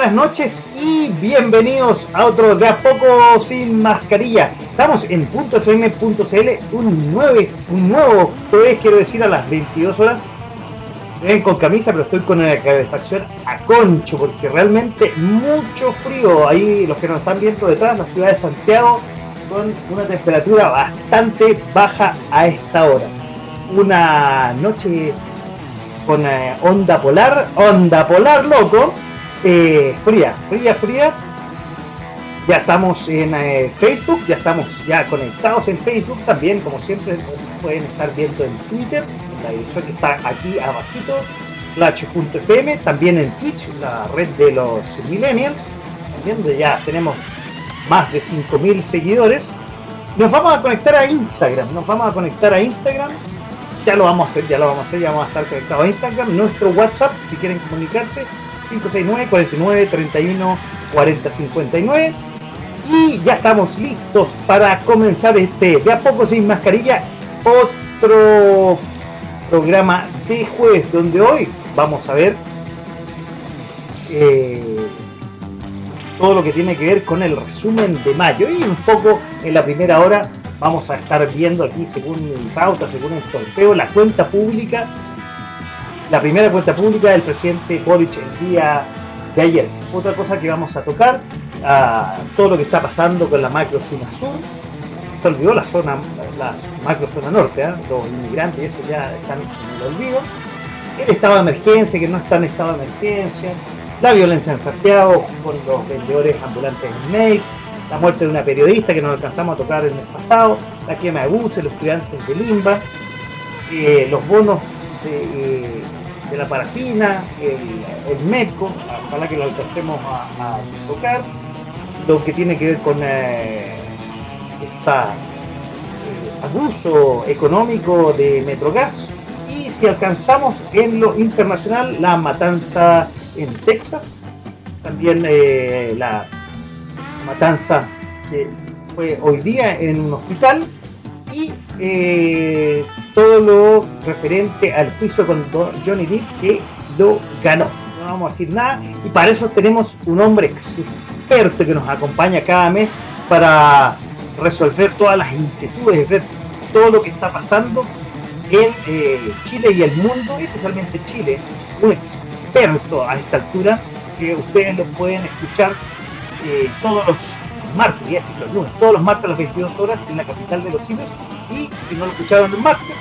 Buenas noches y bienvenidos a otro de a poco sin mascarilla. Estamos en .fm.cl, un, nuevo, un nuevo jueves, quiero decir, a las 22 horas. Ven con camisa, pero estoy con la calefacción a concho, porque realmente mucho frío. Ahí los que nos están viendo detrás, la ciudad de Santiago, con una temperatura bastante baja a esta hora. Una noche con eh, onda polar, onda polar loco, eh, fría, fría, fría. Ya estamos en eh, Facebook, ya estamos ya conectados en Facebook también, como siempre pueden estar viendo en Twitter, en la dirección que está aquí abajito, slash.fm, también en Twitch, la red de los millennials, donde ya tenemos más de 5.000 seguidores. Nos vamos a conectar a Instagram, nos vamos a conectar a Instagram ya lo vamos a hacer, ya lo vamos a hacer, ya vamos a estar conectados a Instagram, nuestro WhatsApp, si quieren comunicarse, 569 49 31 40 59 y ya estamos listos para comenzar este de a poco sin mascarilla otro programa de jueves donde hoy vamos a ver eh, todo lo que tiene que ver con el resumen de mayo. Y un poco en la primera hora vamos a estar viendo aquí, según pauta, según el sorteo, la cuenta pública, la primera cuenta pública del presidente Boric el día de ayer. Otra cosa que vamos a tocar, todo lo que está pasando con la macro zona sur. Se olvidó la zona, la, macro zona norte, ¿eh? los inmigrantes, eso ya están en el olvido. El estado de emergencia, que no está en estado de emergencia. La violencia en Santiago con los vendedores ambulantes en Ney la muerte de una periodista que nos alcanzamos a tocar el mes pasado, la quema de buses, los estudiantes de Limba, eh, los bonos de, la parafina, el, el, MECO, ojalá que lo alcancemos a, tocar, lo que tiene que ver con eh, este abuso económico de Metrogas. Y si alcanzamos en lo internacional la matanza en Texas, también la matanza que fue hoy día en un hospital. Y eh, todo lo referente al juicio con Johnny Depp que lo ganó. No vamos a decir nada y para eso tenemos un hombre experto que nos acompaña cada mes para resolver todas las inquietudes, ver todo lo que está pasando en eh, Chile y el mundo, especialmente Chile, un experto a esta altura que ustedes lo pueden escuchar eh, todos los martes, los lunes, todos los martes a las 22 horas en la capital de los cines y si no lo escucharon el martes,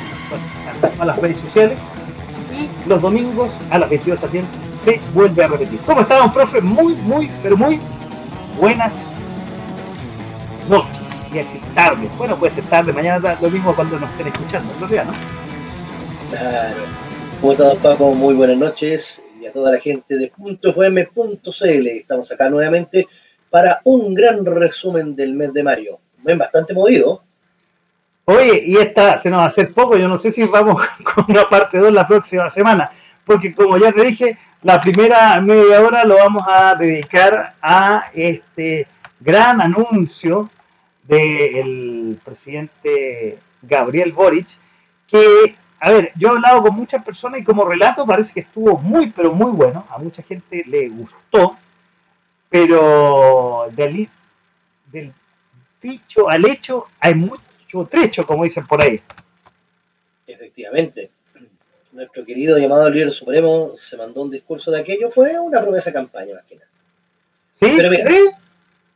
a las redes sociales y los domingos a las 22 también se vuelve a repetir. ¿Cómo estamos, profe? Muy, muy, pero muy buenas noches. Y así tarde. Bueno, puede ser tarde, mañana lo mismo cuando nos estén escuchando, ¿no? ¿no? Claro. ¿Cómo estás, Paco? Muy buenas noches y a toda la gente de .fm.cl. Estamos acá nuevamente para un gran resumen del mes de mayo. Ven bastante movido. Oye, y esta se nos va a hacer poco, yo no sé si vamos con una parte 2 la próxima semana, porque como ya te dije, la primera media hora lo vamos a dedicar a este gran anuncio del presidente Gabriel Boric, que, a ver, yo he hablado con muchas personas y como relato parece que estuvo muy, pero muy bueno, a mucha gente le gustó, pero del, del dicho al hecho hay mucho trecho, como dicen por ahí. Efectivamente. Nuestro querido llamado líder supremo se mandó un discurso de aquello, fue una promesa campaña más que nada. ¿Sí? Pero mira,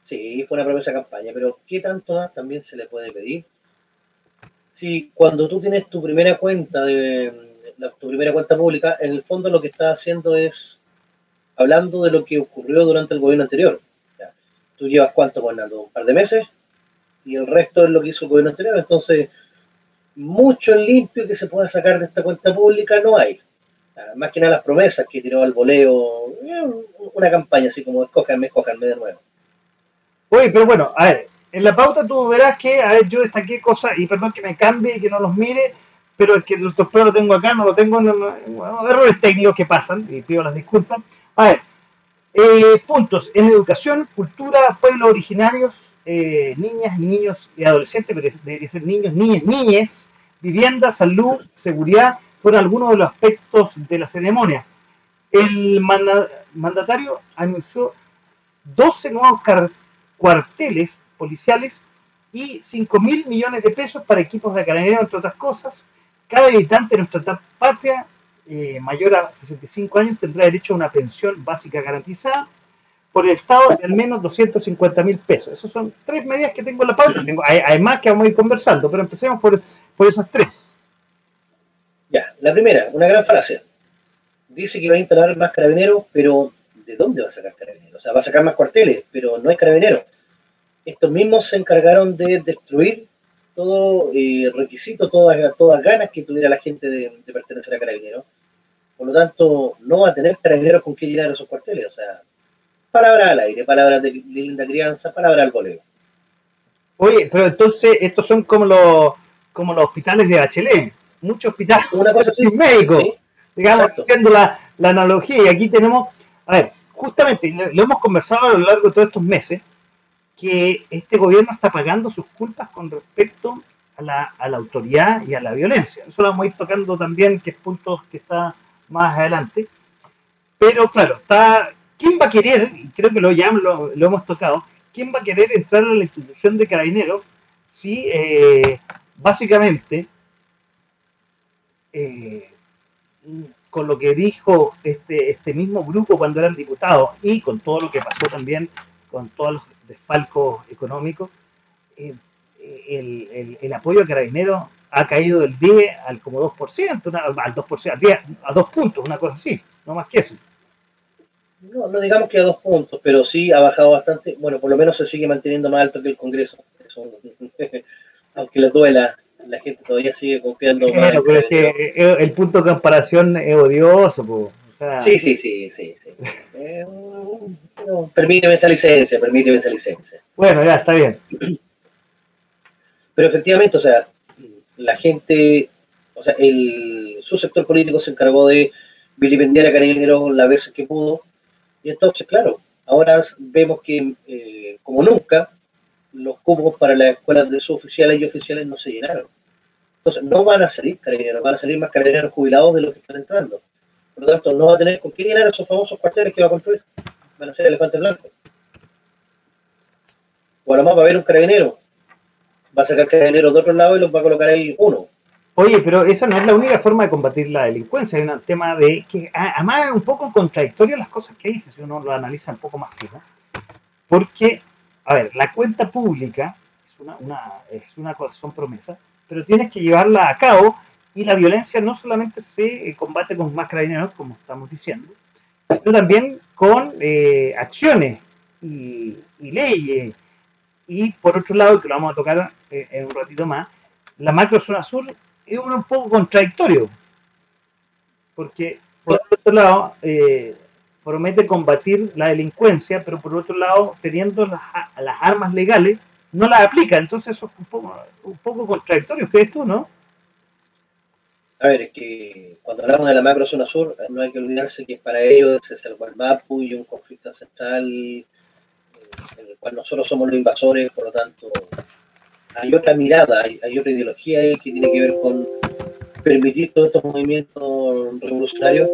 sí, fue una promesa campaña, pero ¿qué tanto más también se le puede pedir? Si cuando tú tienes tu primera cuenta de tu primera cuenta pública, en el fondo lo que estás haciendo es hablando de lo que ocurrió durante el gobierno anterior. Tú llevas cuánto gobernando, un par de meses, y el resto es lo que hizo el gobierno anterior. Entonces, mucho limpio que se pueda sacar de esta cuenta pública no hay. Más que nada las promesas que tiró al voleo, eh, una campaña así como escójanme, escójanme de nuevo. Oye, pero bueno, a ver, en la pauta tú verás que, a ver, yo destaqué cosas, y perdón que me cambie y que no los mire, pero es que el trofeo lo tengo acá, no lo tengo, no, errores técnicos que pasan, y pido las disculpas. A ver, eh, puntos en educación, cultura, pueblos originarios, eh, niñas y niños y adolescentes, pero debería ser niños, niñas, niñes, vivienda, salud, seguridad, fueron algunos de los aspectos de la ceremonia. El mandatario anunció 12 nuevos cuarteles policiales y 5 mil millones de pesos para equipos de carabineros, entre otras cosas. Cada habitante de nuestra patria eh, mayor a 65 años tendrá derecho a una pensión básica garantizada por el Estado de al menos 250 mil pesos. Esas son tres medidas que tengo en la pauta. Tengo, hay, más que vamos a ir conversando, pero empecemos por, por esas tres. Ya, la primera, una gran frase. Dice que va a instalar más carabineros, pero ¿de dónde va a sacar carabineros? O sea, va a sacar más cuarteles, pero no hay carabineros. Estos mismos se encargaron de destruir todo eh, requisito, todas, todas ganas que tuviera la gente de, de pertenecer a carabineros. Por lo tanto, no va a tener carabineros con qué llenar esos cuarteles. O sea, palabras al aire, palabras de linda crianza, palabras al voleo. Oye, pero entonces estos son como los como los hospitales de Bachelet, muchos hospitales Una cosa sin médicos, digamos, haciendo la, analogía. Y aquí tenemos, a ver, justamente lo hemos conversado a lo largo de todos estos meses, que este gobierno está pagando sus culpas con respecto a la, a la autoridad y a la violencia. Eso lo vamos a ir tocando también, que es punto que está más adelante. Pero claro, está ¿quién va a querer, creo que lo, ya lo, hemos tocado, quién va a querer entrar a la institución de carabineros si eh, básicamente eh, con lo que dijo este, este mismo grupo cuando eran diputados y con todo lo que pasó también con todos los desfalcos económicos, eh, el, el, apoyo a carabineros ha caído del 10 al como 2%, al 2%, al 10, a 2 puntos, una cosa así, no más que eso no, no digamos que a dos puntos, pero sí ha bajado bastante. Bueno, por lo menos se sigue manteniendo más alto que el Congreso. aunque le duela, la gente todavía sigue confiando pero es que el punto de comparación es odioso. sí, sí, sí, sí. Eh, permíteme esa licencia, permíteme esa licencia. Bueno, ya, está bien. Pero efectivamente, o sea, la gente, o sea, el, su sector político se encargó de vilipendiar a Carabineros la vez que pudo, y entonces, claro, ahora vemos que, eh, como nunca, los cupos para las escuelas de suboficiales y oficiales no se llenaron. Entonces, no van a salir carabineros, van a salir más carabineros jubilados de los que están entrando. Por lo tanto, no va a tener con qué llenar esos famosos cuarteles que va a construir. Van a ser elefantes blancos. O a lo más va a haber un carabinero. Va a sacar carabineros de otro lado y los va a colocar ahí uno. Oye, pero esa no es la única forma de combatir la delincuencia. Hay un tema de que, además, es un poco contradictorio las cosas que dice, si uno lo analiza un poco más fijo. Porque, a ver, la cuenta pública es una, una, es una son promesas, pero tienes que llevarla a cabo y la violencia no solamente se eh, combate con más carabineros, como estamos diciendo, sino también con eh, acciones y, leyes. Y por otro lado, que lo vamos a tocar eh, en un ratito más, la macro zona azul es un poco contradictorio, porque por otro lado eh, promete combatir la delincuencia, pero por otro lado, teniendo las, las armas legales, no las aplica. Entonces eso es un poco, un poco contradictorio, ¿crees tú, no? A ver, es que cuando hablamos de la macro zona sur, no hay que olvidarse que para ellos es el Gualmapu y un conflicto central eh, en el cual nosotros somos los invasores, por lo tanto, hay otra mirada, hay, otra ideología ahí que tiene que ver con permitir todos estos movimientos revolucionarios,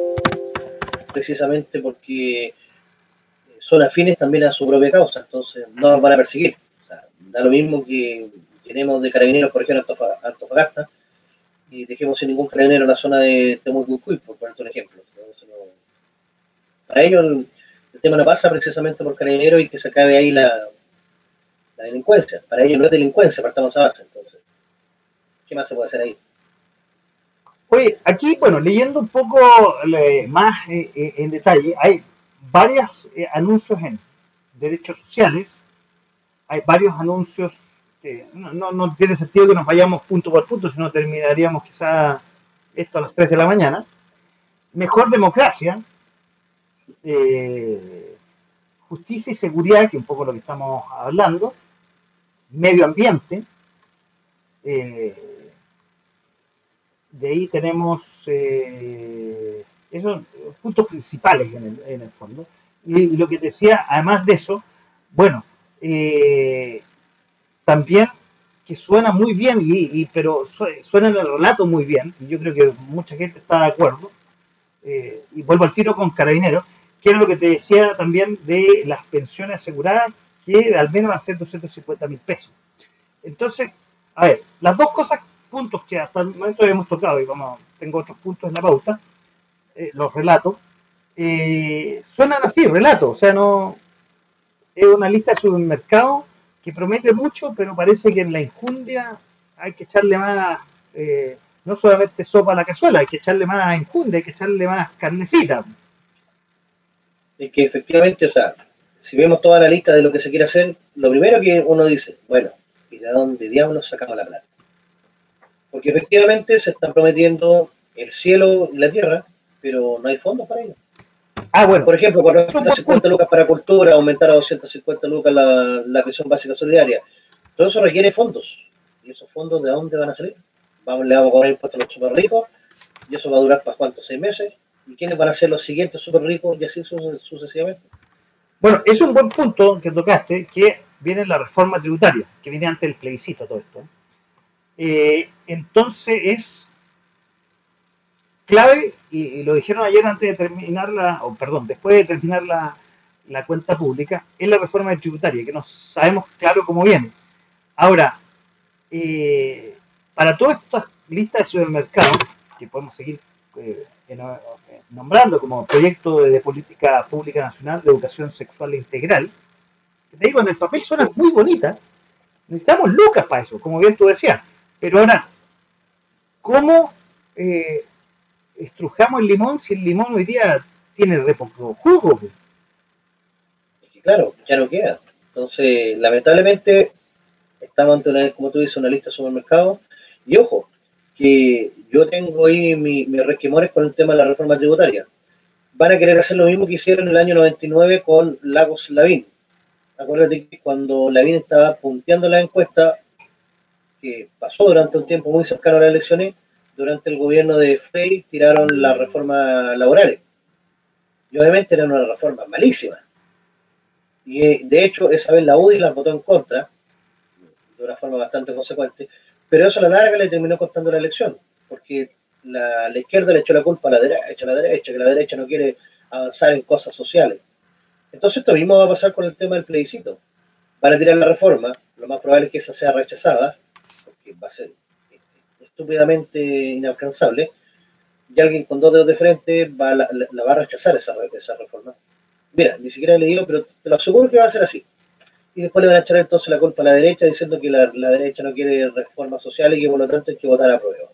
precisamente porque son afines también a su propia causa, entonces no nos van a perseguir. da lo mismo que tenemos de carabineros, por ejemplo, Antofagasta, y dejemos sin ningún carabinero en la zona de Temucucuy, por poner un ejemplo. para ellos el, el, tema no pasa precisamente por carabineros y que se acabe ahí la, la delincuencia. Para ellos no es delincuencia, partamos a base. Entonces, ¿qué más se puede hacer ahí? Oye, aquí, bueno, leyendo un poco más eh, eh, en detalle, hay varios eh, anuncios en derechos sociales, hay varios anuncios no, no, tiene sentido que nos vayamos punto por punto, si no terminaríamos quizá esto a las 3 de la mañana. Mejor democracia, justicia y seguridad, que un poco lo que estamos hablando, medio ambiente, eh, de ahí tenemos eh, esos puntos principales en el, fondo. Y, lo que decía, además de eso, bueno, eh, también que suena muy bien, y, pero suena en el relato muy bien, y yo creo que mucha gente está de acuerdo, y vuelvo al tiro con Carabineros, que era lo que te decía también de las pensiones aseguradas, que al menos ser 250 mil pesos. Entonces, a ver, las dos cosas, puntos que hasta el momento hemos tocado, y como tengo otros puntos en la pauta, eh, los relatos, eh, suenan así, relatos, o sea, no es una lista de supermercado que promete mucho, pero parece que en la injundia hay que echarle más, eh, no solamente sopa a la cazuela, hay que echarle más injundia, hay que echarle más carnecita. Es que efectivamente, o sea, si vemos toda la lista de lo que se quiere hacer, lo primero que uno dice, bueno, ¿y de dónde diablos sacamos la plata? Porque efectivamente se están prometiendo el cielo y la tierra, pero no hay fondos para ello. Ah, bueno. Por ejemplo, 450 lucas para cultura, aumentar a 250 lucas la, la prisión básica solidaria. Todo eso requiere fondos. ¿Y esos fondos de dónde van a salir? Vamos, le vamos a cobrar impuestos a los super ricos, y eso va a durar para cuántos, seis meses. ¿Y quiénes van a ser los siguientes super ricos? Y así sucesivamente. Bueno, es un buen punto que tocaste, que viene la reforma tributaria, que viene antes del plebiscito todo esto. Eh, entonces es clave, y, lo dijeron ayer antes de terminar la, o perdón, después de terminar la, cuenta pública, es la reforma tributaria, que no sabemos claro cómo viene. Ahora, eh, para todas estas listas de supermercados, que podemos seguir eh, nombrando como proyecto de, política pública nacional de educación sexual integral, te digo, en el papel suena muy bonita, necesitamos lucas para eso, como bien tú decías, pero ahora, ¿cómo eh, estrujamos el limón si el limón hoy día tiene re jugo. Claro, ya no queda. Entonces, lamentablemente, estamos ante una, como tú dices, una lista de supermercados. Y ojo, que yo tengo ahí mis mi resquemores con el tema de la reforma tributaria. Van a querer hacer lo mismo que hicieron en el año 99 con Lagos Lavín. Acuérdate que cuando Lavín estaba punteando la encuesta, que pasó durante un tiempo muy cercano a las elecciones, durante el gobierno de Frey tiraron las reformas laborales. Y obviamente eran una reforma malísima. Y eh, de hecho, esa vez la UDI las votó en contra, de una forma bastante consecuente, pero eso a la larga le terminó costando la elección, porque la, izquierda le echó la culpa a la derecha, a la derecha, que la derecha no quiere avanzar en cosas sociales. Entonces esto mismo va a pasar con el tema del plebiscito. Van a tirar la reforma, lo más probable es que esa sea rechazada, porque va a ser estúpidamente inalcanzable, y alguien con dos dedos de frente va, la, va a rechazar esa, esa reforma. Mira, ni siquiera he leído, pero te lo aseguro que va a ser así. Y después le van a echar entonces la culpa a la derecha diciendo que la, derecha no quiere reformas sociales y que por lo tanto hay que votar a prueba.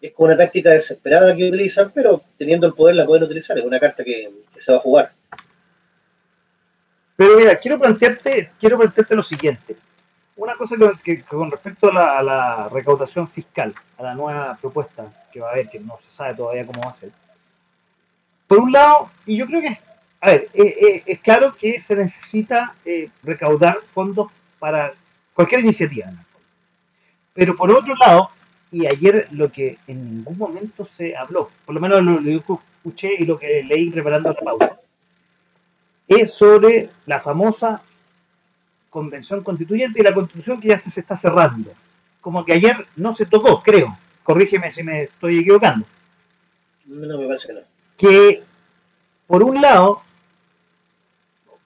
Es como una táctica desesperada que utilizan, pero teniendo el poder la pueden utilizar. Es una carta que, se va a jugar. Pero mira, quiero plantearte, quiero plantearte lo siguiente una cosa que, con respecto a la, recaudación fiscal, a la nueva propuesta que va a haber, que no se sabe todavía cómo va a ser. Por un lado, y yo creo que, a ver, eh, eh, es claro que se necesita eh, recaudar fondos para cualquier iniciativa. Pero por otro lado, y ayer lo que en ningún momento se habló, por lo menos lo, lo que escuché y lo que leí preparando la pauta, es sobre la famosa convención constituyente y la constitución que ya se está cerrando. Como que ayer no se tocó, creo. Corrígeme si me estoy equivocando. No, me parece que no. Que, por un lado,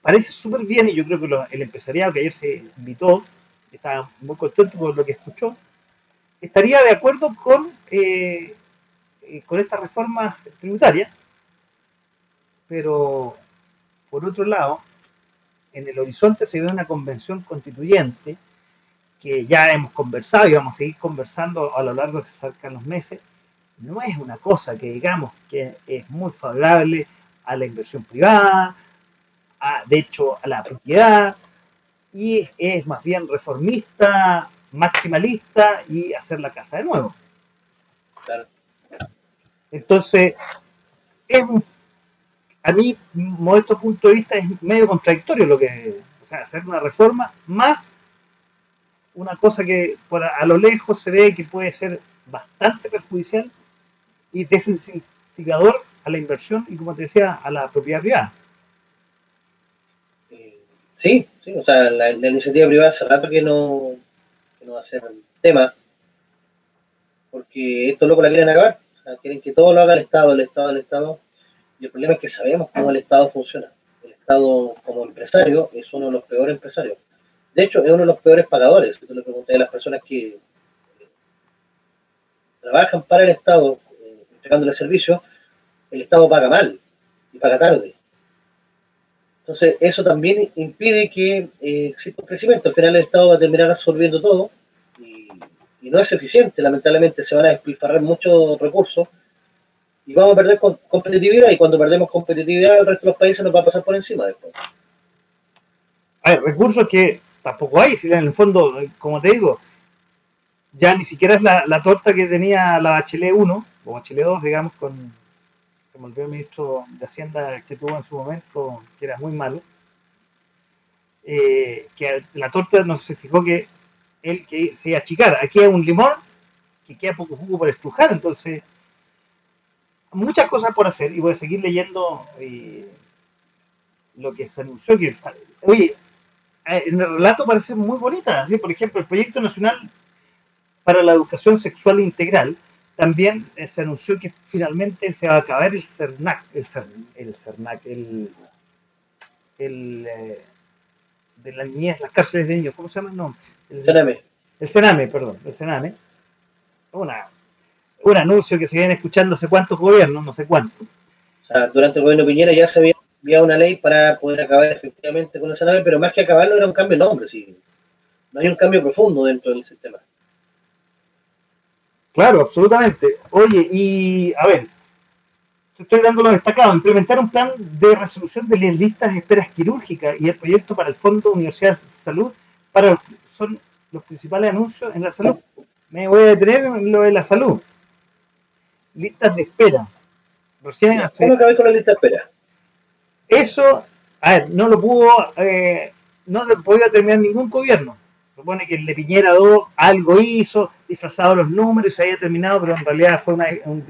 parece súper bien, y yo creo que el empresariado que ayer se invitó, estaba muy contento por lo que escuchó, estaría de acuerdo con, eh, eh, con esta reforma tributaria, pero por otro lado, en el horizonte se ve una convención constituyente que ya hemos conversado y vamos a seguir conversando a lo largo de que se acercan los meses, no es una cosa que digamos que es muy favorable a la inversión privada, de hecho a la propiedad, y es, más bien reformista, maximalista y hacer la casa de nuevo. Entonces, es a mí, modesto punto de vista, es medio contradictorio lo que, o sea, hacer una reforma más una cosa que por a, a lo lejos se ve que puede ser bastante perjudicial y desincentivador a la inversión y, como te decía, a la propiedad privada. Sí, sí, o sea, la, iniciativa privada hace rato que no, que no va a ser tema, porque estos locos la quieren acabar, o sea, quieren que todo lo haga el Estado, el Estado, el Estado, y el problema es que sabemos cómo el Estado funciona. El Estado como empresario es uno de los peores empresarios. De hecho, es uno de los peores pagadores. Tú le preguntas a las personas que eh, trabajan para el Estado, eh, entregándole servicios, el Estado paga mal y paga tarde. Entonces, eso también impide que eh, exista un crecimiento. Al final, el Estado va a terminar absorbiendo todo y, no es eficiente. Lamentablemente, se van a despilfarrar muchos recursos y vamos a perder com- competitividad. Y cuando perdemos competitividad, el resto de los países nos va a pasar por encima después. Ver, recursos que tampoco hay, si en el fondo, como te digo, ya ni siquiera es la, la torta que tenía la Bachelet 1, o Bachelet 2, digamos, con, se me olvidó el ministro de Hacienda que tuvo en su momento, que era muy malo, eh, que la torta no se fijó que él que se iba a achicar. Aquí hay un limón que queda poco jugo por estrujar, entonces muchas cosas por hacer y voy a seguir leyendo eh, lo que se anunció que oye eh, el relato parece muy bonita así por ejemplo el proyecto nacional para la educación sexual integral también eh, se anunció que finalmente se va a acabar el CERNAC el, Cer, el CERNAC el, el eh, de la niñez las cárceles de niños ¿cómo se llama? no el, Sename. el Sename, perdón, el Sename, una, un anuncio que se viene escuchando hace cuántos gobiernos, no sé cuántos. O sea, durante el gobierno Piñera ya se había enviado una ley para poder acabar efectivamente con el Sename, pero más que acabarlo era un cambio de nombre. Sí. No hay un cambio profundo dentro del sistema. Claro, absolutamente. Oye, y a ver, te estoy dando lo destacado, implementar un plan de resolución de las listas de esperas quirúrgicas y el proyecto para el Fondo Universidad de Salud para son los principales anuncios en la salud. Me voy a detener en lo de la salud. Listas de espera. Recién ¿Cómo acabé con la lista de espera? Eso, a ver, no lo pudo, eh, no lo podía terminar ningún gobierno. Supone que el de Piñera 2 algo hizo, disfrazado los números y se había terminado, pero en realidad fue una- un,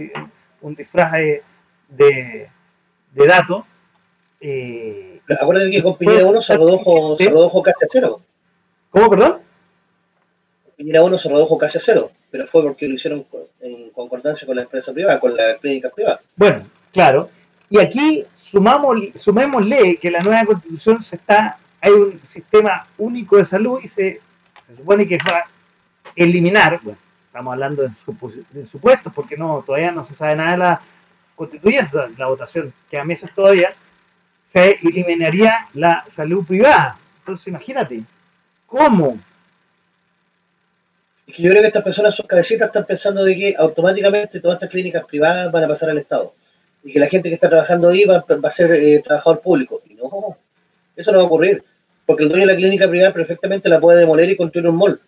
un disfraz de, de, de datos. Eh, Acuérdate que con Piñera 1 se redujo, se redujo casi a cero. ¿Cómo, perdón? Piñera 1 se redujo casi a cero, pero fue porque lo hicieron en concordancia con la empresa privada, con las clínicas privadas. Bueno, claro. Y aquí sumamos, sumémosle que la nueva constitución se está, hay un sistema único de salud y se, se supone que va a eliminar, bueno, estamos hablando de, supuestos, porque no, todavía no se sabe nada de la constituyente, la votación queda meses todavía, se eliminaría la salud privada. Entonces imagínate, ¿cómo? Que yo creo que estas personas, sus cabecitas, están pensando de que automáticamente todas estas clínicas privadas van a pasar al Estado. Y que la gente que está trabajando ahí va, va a ser eh, trabajador público. Y no, eso no va a ocurrir. Porque el dueño de la clínica privada perfectamente la puede demoler y construir un mall.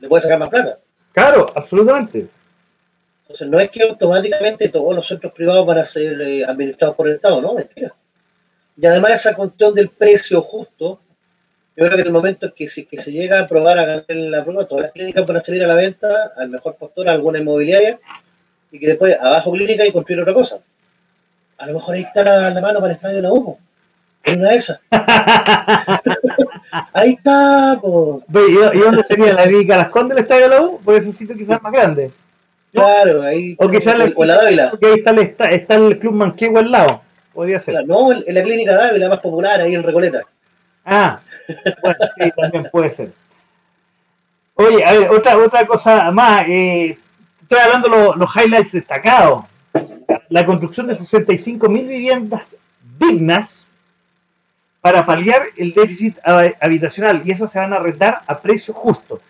Le puede sacar más plata. Claro, absolutamente. Entonces no es que automáticamente todos los centros privados van a ser eh, administrados por el Estado, no, mentira. Y además esa cuestión del precio justo, yo creo que en el momento en que, si, que se llega a aprobar a ganar la prueba, todas las clínicas van a salir a la venta al mejor postor, a alguna inmobiliaria, y que después abajo clínica y construir otra cosa. A lo mejor ahí está la, la mano para el estadio de la UMO. Una de esas. ahí está, po. ¿Y y dónde sería la clínica Las Condes del Estadio de la U? Porque ese sitio quizás más grande. Claro, ahí. O quizás la, o la Dávila. porque ahí está el, está, está el Club Manquehue al lado. Podría ser. Claro, no, en la clínica Dávila más popular, ahí en Recoleta. Ah, bueno, sí, también puede ser. Oye, a ver, otra, otra cosa más. eh, estoy hablando los los highlights destacados. La construcción de 65.000 viviendas dignas para paliar el déficit hab- habitacional y eso se van a arrendar a precio justo.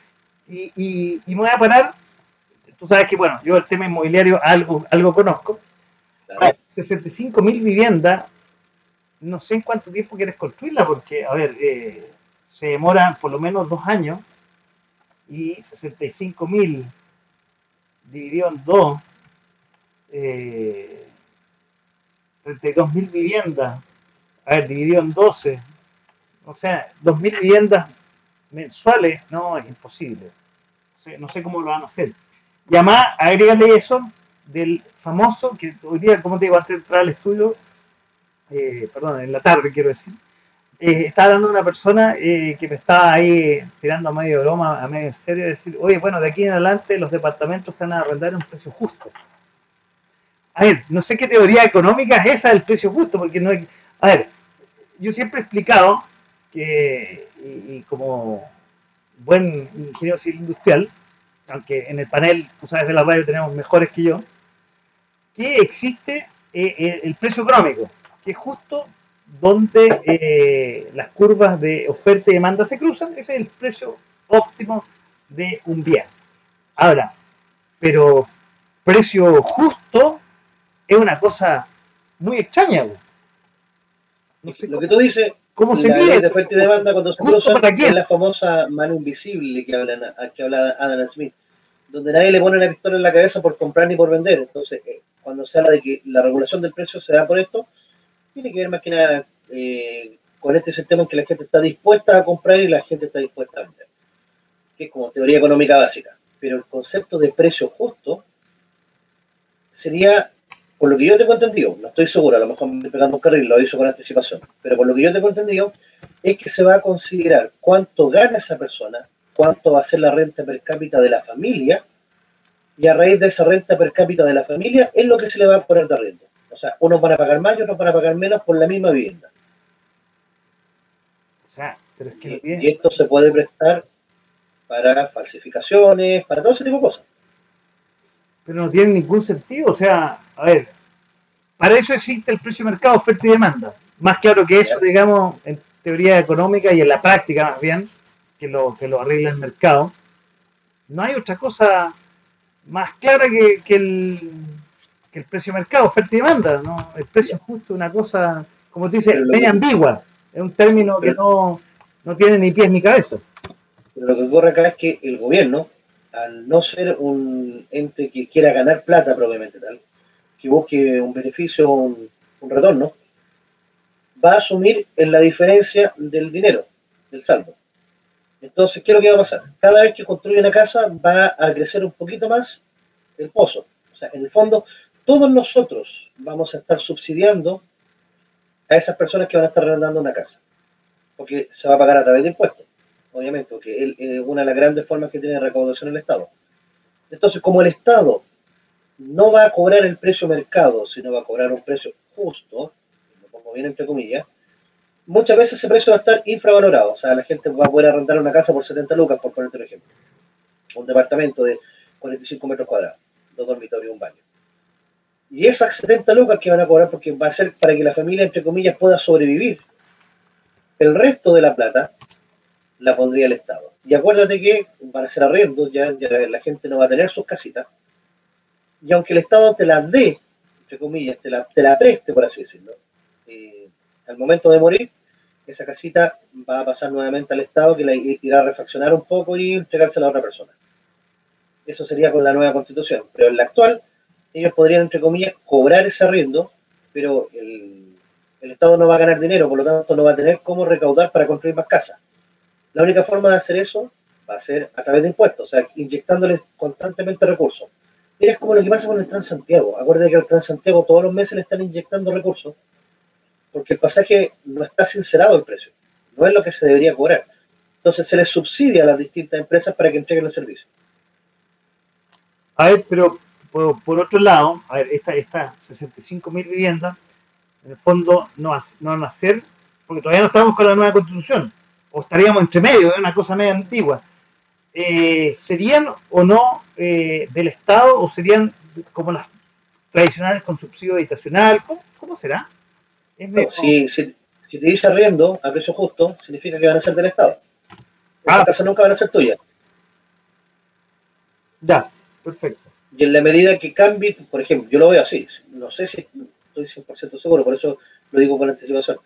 Y, y, y me voy a parar, tú sabes que, bueno, yo el tema inmobiliario algo, algo conozco. Claro. 65 mil viviendas, no sé en cuánto tiempo quieres construirla, porque, a ver, eh, se demoran por lo menos dos años y 65 mil dividido en dos, eh, 32.000 viviendas, a ver, dividido en 12, o sea, 2.000 viviendas mensuales, no, es imposible. No sé, cómo lo van a hacer. Y además, agrégale eso del famoso, que hoy día, como te digo, antes de entrar al estudio, eh, perdón, en la tarde quiero decir, eh, estaba dando una persona eh, que me estaba ahí tirando a medio broma, a medio serio, decir, oye, bueno, de aquí en adelante los departamentos se van a arrendar a un precio justo. A ver, no sé qué teoría económica es esa del precio justo, porque no hay... A ver, yo siempre he explicado que, y, como buen ingeniero civil industrial, aunque en el panel, tú sabes, de la radio tenemos mejores que yo, que existe eh, el precio económico, que es justo donde eh, las curvas de oferta y demanda se cruzan, ese es el precio óptimo de un bien. Ahora, pero precio justo es una cosa muy extraña. Lo que tú dices, ¿cómo se mide? De demanda cuando se cruzan es la famosa mano invisible que, hablan, que habla Adam Smith, donde nadie le pone la pistola en la cabeza por comprar ni por vender. Entonces, eh, cuando se habla de que la regulación del precio se da por esto, tiene que ver más que nada eh, con este sistema en que la gente está dispuesta a comprar y la gente está dispuesta a vender, que es como teoría económica básica. Pero el concepto de precio justo sería, por lo que yo tengo entendido, no estoy seguro, a lo mejor me estoy pegando un carril, lo hizo con anticipación, pero por lo que yo tengo entendido, es que se va a considerar cuánto gana esa persona, cuánto va a ser la renta per cápita de la familia, y a raíz de esa renta per cápita de la familia es lo que se le va a poner de arriendo. O sea, unos van a pagar más y otros van a pagar menos por la misma vivienda. O sea, pero es que y, esto se puede prestar para falsificaciones, para todo ese tipo de cosas. Pero no tiene ningún sentido. O sea, a ver, para eso existe el precio de mercado, oferta y demanda. Más claro que eso, digamos, en teoría económica y en la práctica más bien, que lo, que lo arregla el mercado. No hay otra cosa más clara que el, que el precio de mercado, oferta y demanda, ¿no? El precio justo, una cosa, como tú dices, media ambigua, es un término que no, no tiene ni pies ni cabeza. Pero lo que ocurre acá es que el gobierno, al no ser un ente que quiera ganar plata probablemente tal, que busque un beneficio, un, un retorno, va a asumir en la diferencia del dinero, del saldo. Entonces, ¿qué es lo que va a pasar? Cada vez que construye una casa va a crecer un poquito más el pozo. O sea, en el fondo, todos nosotros vamos a estar subsidiando a esas personas que van a estar arrendando una casa, porque se va a pagar a través de impuestos, obviamente, porque es una de las grandes formas que tiene recaudación el Estado. Entonces, como el Estado no va a cobrar el precio mercado, sino va a cobrar un precio justo, lo pongo bien entre comillas, muchas veces ese precio va a estar infravalorado. O sea, la gente va a poder arrendar una casa por 70 lucas, por ponerte un ejemplo. Un departamento de 45 metros cuadrados, dos dormitorios un baño. Y esas 70 lucas que van a cobrar, porque va a ser para que la familia, entre comillas, pueda sobrevivir. El resto de la plata la pondría el Estado. Y acuérdate que van a ser arriendos, ya, la gente no va a tener sus casitas. Y aunque el Estado te la dé, entre comillas, te la, te la preste, por así decirlo, eh, al momento de morir, esa casita va a pasar nuevamente al Estado que la irá a refaccionar un poco y entregársela a otra persona. Eso sería con la nueva constitución. Pero en la actual, ellos podrían, entre comillas, cobrar ese arriendo, pero el, Estado no va a ganar dinero, por lo tanto no va a tener cómo recaudar para construir más casas. La única forma de hacer eso va a ser a través de impuestos, o sea, inyectándoles constantemente recursos. Mira, es como lo que pasa con el Transantiago. Acuérdate que al Transantiago todos los meses le están inyectando recursos, porque el pasaje no está sincerado el precio, no es lo que se debería cobrar. Entonces se les subsidia a las distintas empresas para que entreguen el servicio. A ver, pero por, otro lado, a ver, estas esta 65 mil viviendas, en el fondo no, no van a ser, porque todavía no estamos con la nueva constitución, o estaríamos entre medio, es una cosa media antigua. Eh, ¿Serían o no eh, del Estado o serían como las tradicionales con subsidio habitacional? ¿Cómo, será? si, si, te dice arriendo a precio justo, significa que van a ser del Estado. Ah. casa nunca van a ser tuya. Ya, perfecto. Y en la medida que cambie, por ejemplo, yo lo veo así, no sé si estoy 100% seguro, por eso lo digo con anticipación.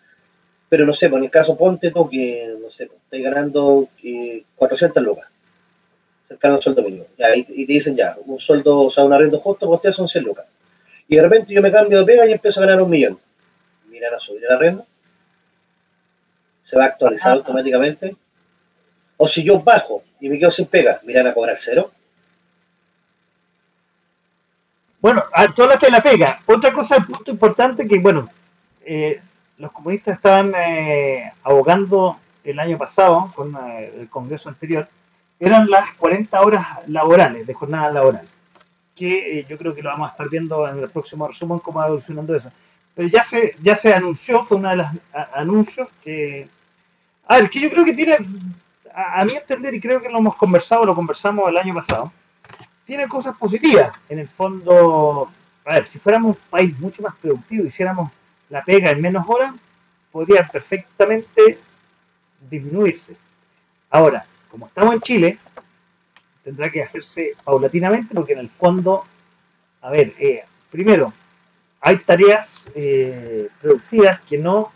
Pero no sé, por el caso ponte tú que, no sé, estás ganando 400 lucas, cercano al sueldo mínimo. y, te dicen ya, un sueldo, o sea, un arriendo justo, pues ustedes son 100 lucas. Y de repente yo me cambio de pega y empiezo a ganar un millón. ¿irán a subir la renta? ¿Se va a actualizar automáticamente? O si yo bajo y me quedo sin pega, ¿me irán a cobrar cero? Bueno, a todas las que la pega. Otra cosa, punto importante que, bueno, eh, los comunistas estaban eh, abogando el año pasado con eh, el Congreso anterior, eran las 40 horas laborales, de jornada laboral, que eh, yo creo que lo vamos a estar viendo en el próximo resumen cómo va evolucionando eso. Pero ya se, ya se anunció, fue uno de los anuncios que... A ver, que yo creo que tiene, a, a mi entender, y creo que lo hemos conversado, lo conversamos el año pasado, tiene cosas positivas. En el fondo, a ver, si fuéramos un país mucho más productivo, hiciéramos la pega en menos horas, podría perfectamente disminuirse. Ahora, como estamos en Chile, tendrá que hacerse paulatinamente porque en el fondo, a ver, eh, primero, hay tareas eh, productivas que no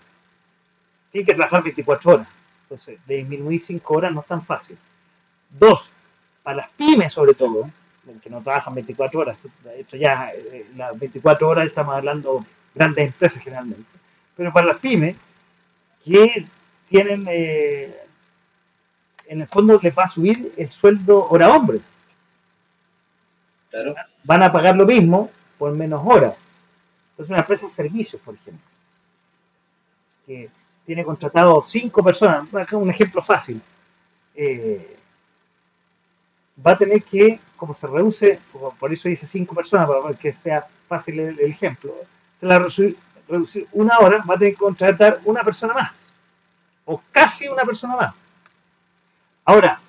tienen que trabajar 24 horas. Entonces, disminuir 5 horas no es tan fácil. Dos, para las pymes sobre todo, que no trabajan 24 horas, esto ya, eh, las 24 horas estamos hablando grandes empresas generalmente, pero para las pymes que tienen, eh, en el fondo les va a subir el sueldo hora hombre, Claro. van a pagar lo mismo por menos horas. Entonces una empresa de servicios, por ejemplo, que tiene contratado cinco personas, acá un ejemplo fácil, eh, va a tener que, como se reduce, por- eso dice cinco personas, para que sea fácil el, el ejemplo, se la reducir, una hora, va a tener que contratar una persona más, o casi una persona más. Ahora,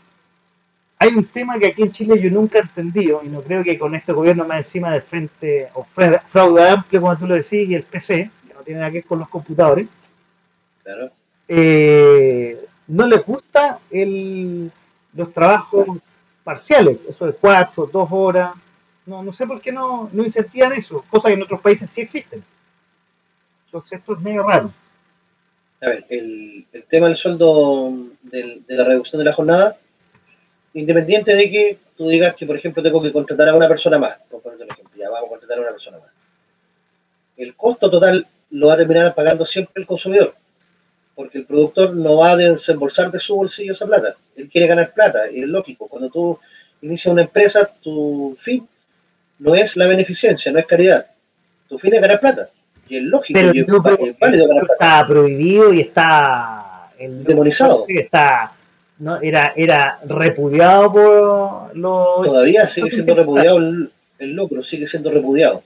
hay un tema que aquí en Chile yo nunca he entendido, y no creo que con este gobierno más encima del frente, o fra- fraude amplio, como tú lo decís, y el PC, que no tiene nada que ver con los computadores, Claro. eh, no les gusta el, los trabajos parciales, eso de cuatro, dos horas. No, no sé por qué no, no incentivan eso, cosas que en otros países sí existen. Entonces esto es medio raro. A ver, el, el tema del sueldo de la reducción de la jornada, independiente de que tú digas que, por ejemplo, tengo que contratar a una persona más, por ejemplo, ya vamos a contratar a una persona más. El costo total lo va a terminar pagando siempre el consumidor, porque el productor no va a desembolsar de su bolsillo esa plata. Él quiere ganar plata, y es lógico. Cuando tú inicias una empresa, tu fin no es la beneficencia, no es caridad. Tu fin es ganar plata. Y es lógico, Pero y es no, válido ganar plata. está prohibido y está el- Demonizado. Está, no, era, era repudiado por los Todavía sigue siendo repudiado el, el lucro, sigue siendo repudiado.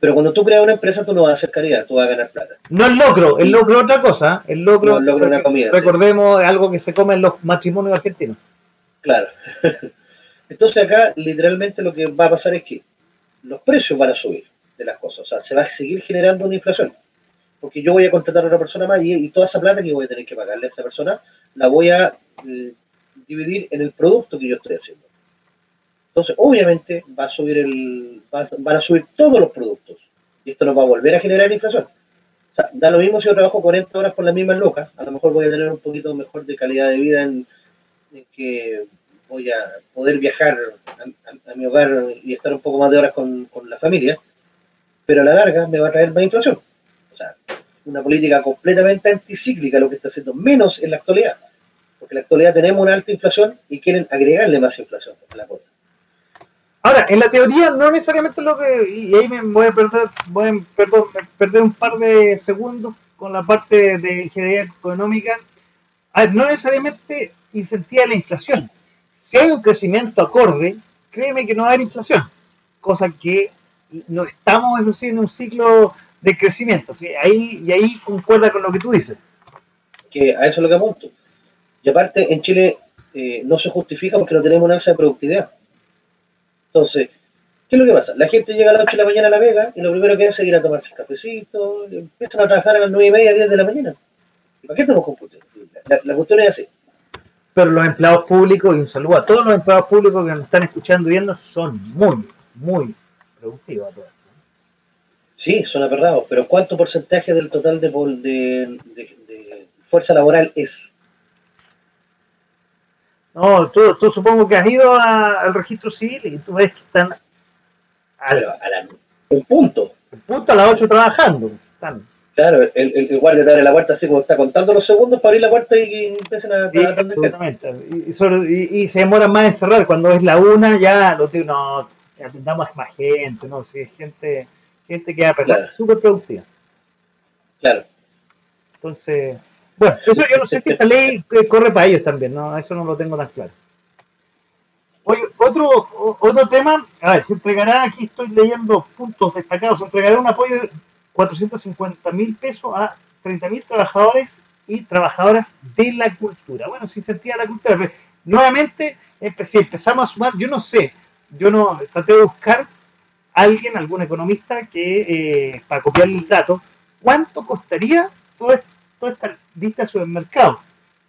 Pero cuando tú creas una empresa, tú no vas a hacer caridad, tú vas a ganar plata. No el locro, el locro es otra cosa. El locro, No, el locro es una comida, recordemos, algo que se come en los matrimonios argentinos. Claro. Entonces acá literalmente lo que va a pasar es que los precios van a subir de las cosas. O sea, se va a seguir generando una inflación. Porque yo voy a contratar a una persona más y, toda esa plata que voy a tener que pagarle a esa persona la voy a eh, dividir en el producto que yo estoy haciendo. Entonces, obviamente, va a subir el, va- van a subir todos los productos. Y esto nos va a volver a generar inflación. O sea, da lo mismo si yo trabajo 40 horas por las mismas locas. A lo mejor voy a tener un poquito mejor de calidad de vida en que voy a poder viajar a, mi hogar y estar un poco más de horas con, la familia. Pero a la larga me va a traer más inflación. O sea, una política completamente anticíclica lo que está haciendo, menos en la actualidad. Porque en la actualidad tenemos una alta inflación y quieren agregarle más inflación a la cosa. Ahora, en la teoría no necesariamente lo que, y ahí me voy a perder, voy a perdón, perder un par de segundos con la parte de ingeniería económica. A ver, no necesariamente incentiva la inflación. Hay un crecimiento acorde, créeme que no va a haber inflación. Cosa que no estamos, eso en un ciclo de crecimiento. Ahí, y ahí concuerda con lo que tú dices. Que a eso es lo que apunto. Y aparte, en Chile eh, no se justifica porque no tenemos una alza de productividad. Entonces, ¿qué es lo que pasa? La gente llega a las 8 de la mañana a la Vega y lo primero que hace es ir a tomarse el cafecito, empiezan a trabajar a las 9 y media, 10 de la mañana. ¿Y para qué estamos con? La, la cuestión es así. Pero los empleados públicos, y un saludo a todos los empleados públicos que nos están escuchando y viendo, son muy, muy productivos. Sí, son aperrados, pero ¿cuánto porcentaje del total de, pol- de- de- de fuerza laboral es? No, tú, tú supongo que has ido a- al registro civil y tú ves que están al a la- un punto. punto a las 8 trabajando. Están Claro, el, el, guardia te abre la puerta así como está contando los segundos para abrir la puerta y, empiecen a, y, y, se demoran más en cerrar. Cuando es la una, ya lo no, atendamos más gente, ¿no? Si gente, gente que va a súper productiva. Claro. Entonces, bueno, eso yo no sé si esta ley corre para ellos también, ¿no? Eso no lo tengo tan claro. Oye, otro, otro tema, a ver, se entregará, aquí estoy leyendo puntos destacados, se entregará un apoyo 450 mil pesos a 30 mil trabajadores y trabajadoras de la cultura. Bueno, se incentiva la cultura. nuevamente, si empezamos a sumar, yo no sé, yo no traté de buscar alguien, algún economista, que eh, para copiar el dato, ¿cuánto costaría toda, esta lista de supermercados?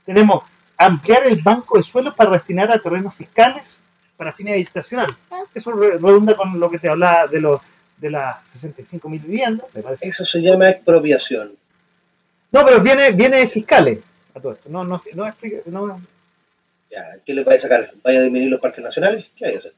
Tenemos ampliar el banco de suelo para destinar a terrenos fiscales para fines habitacionales. Ah, eso redunda con lo que te hablaba de los de las 65 mil viviendas, Eso se llama expropiación. No, pero viene, viene fiscales a todo esto. No, no, no, no. Ya, ¿qué le va a sacar? ¿Vaya a disminuir los parques nacionales? ¿Qué hay a hacer?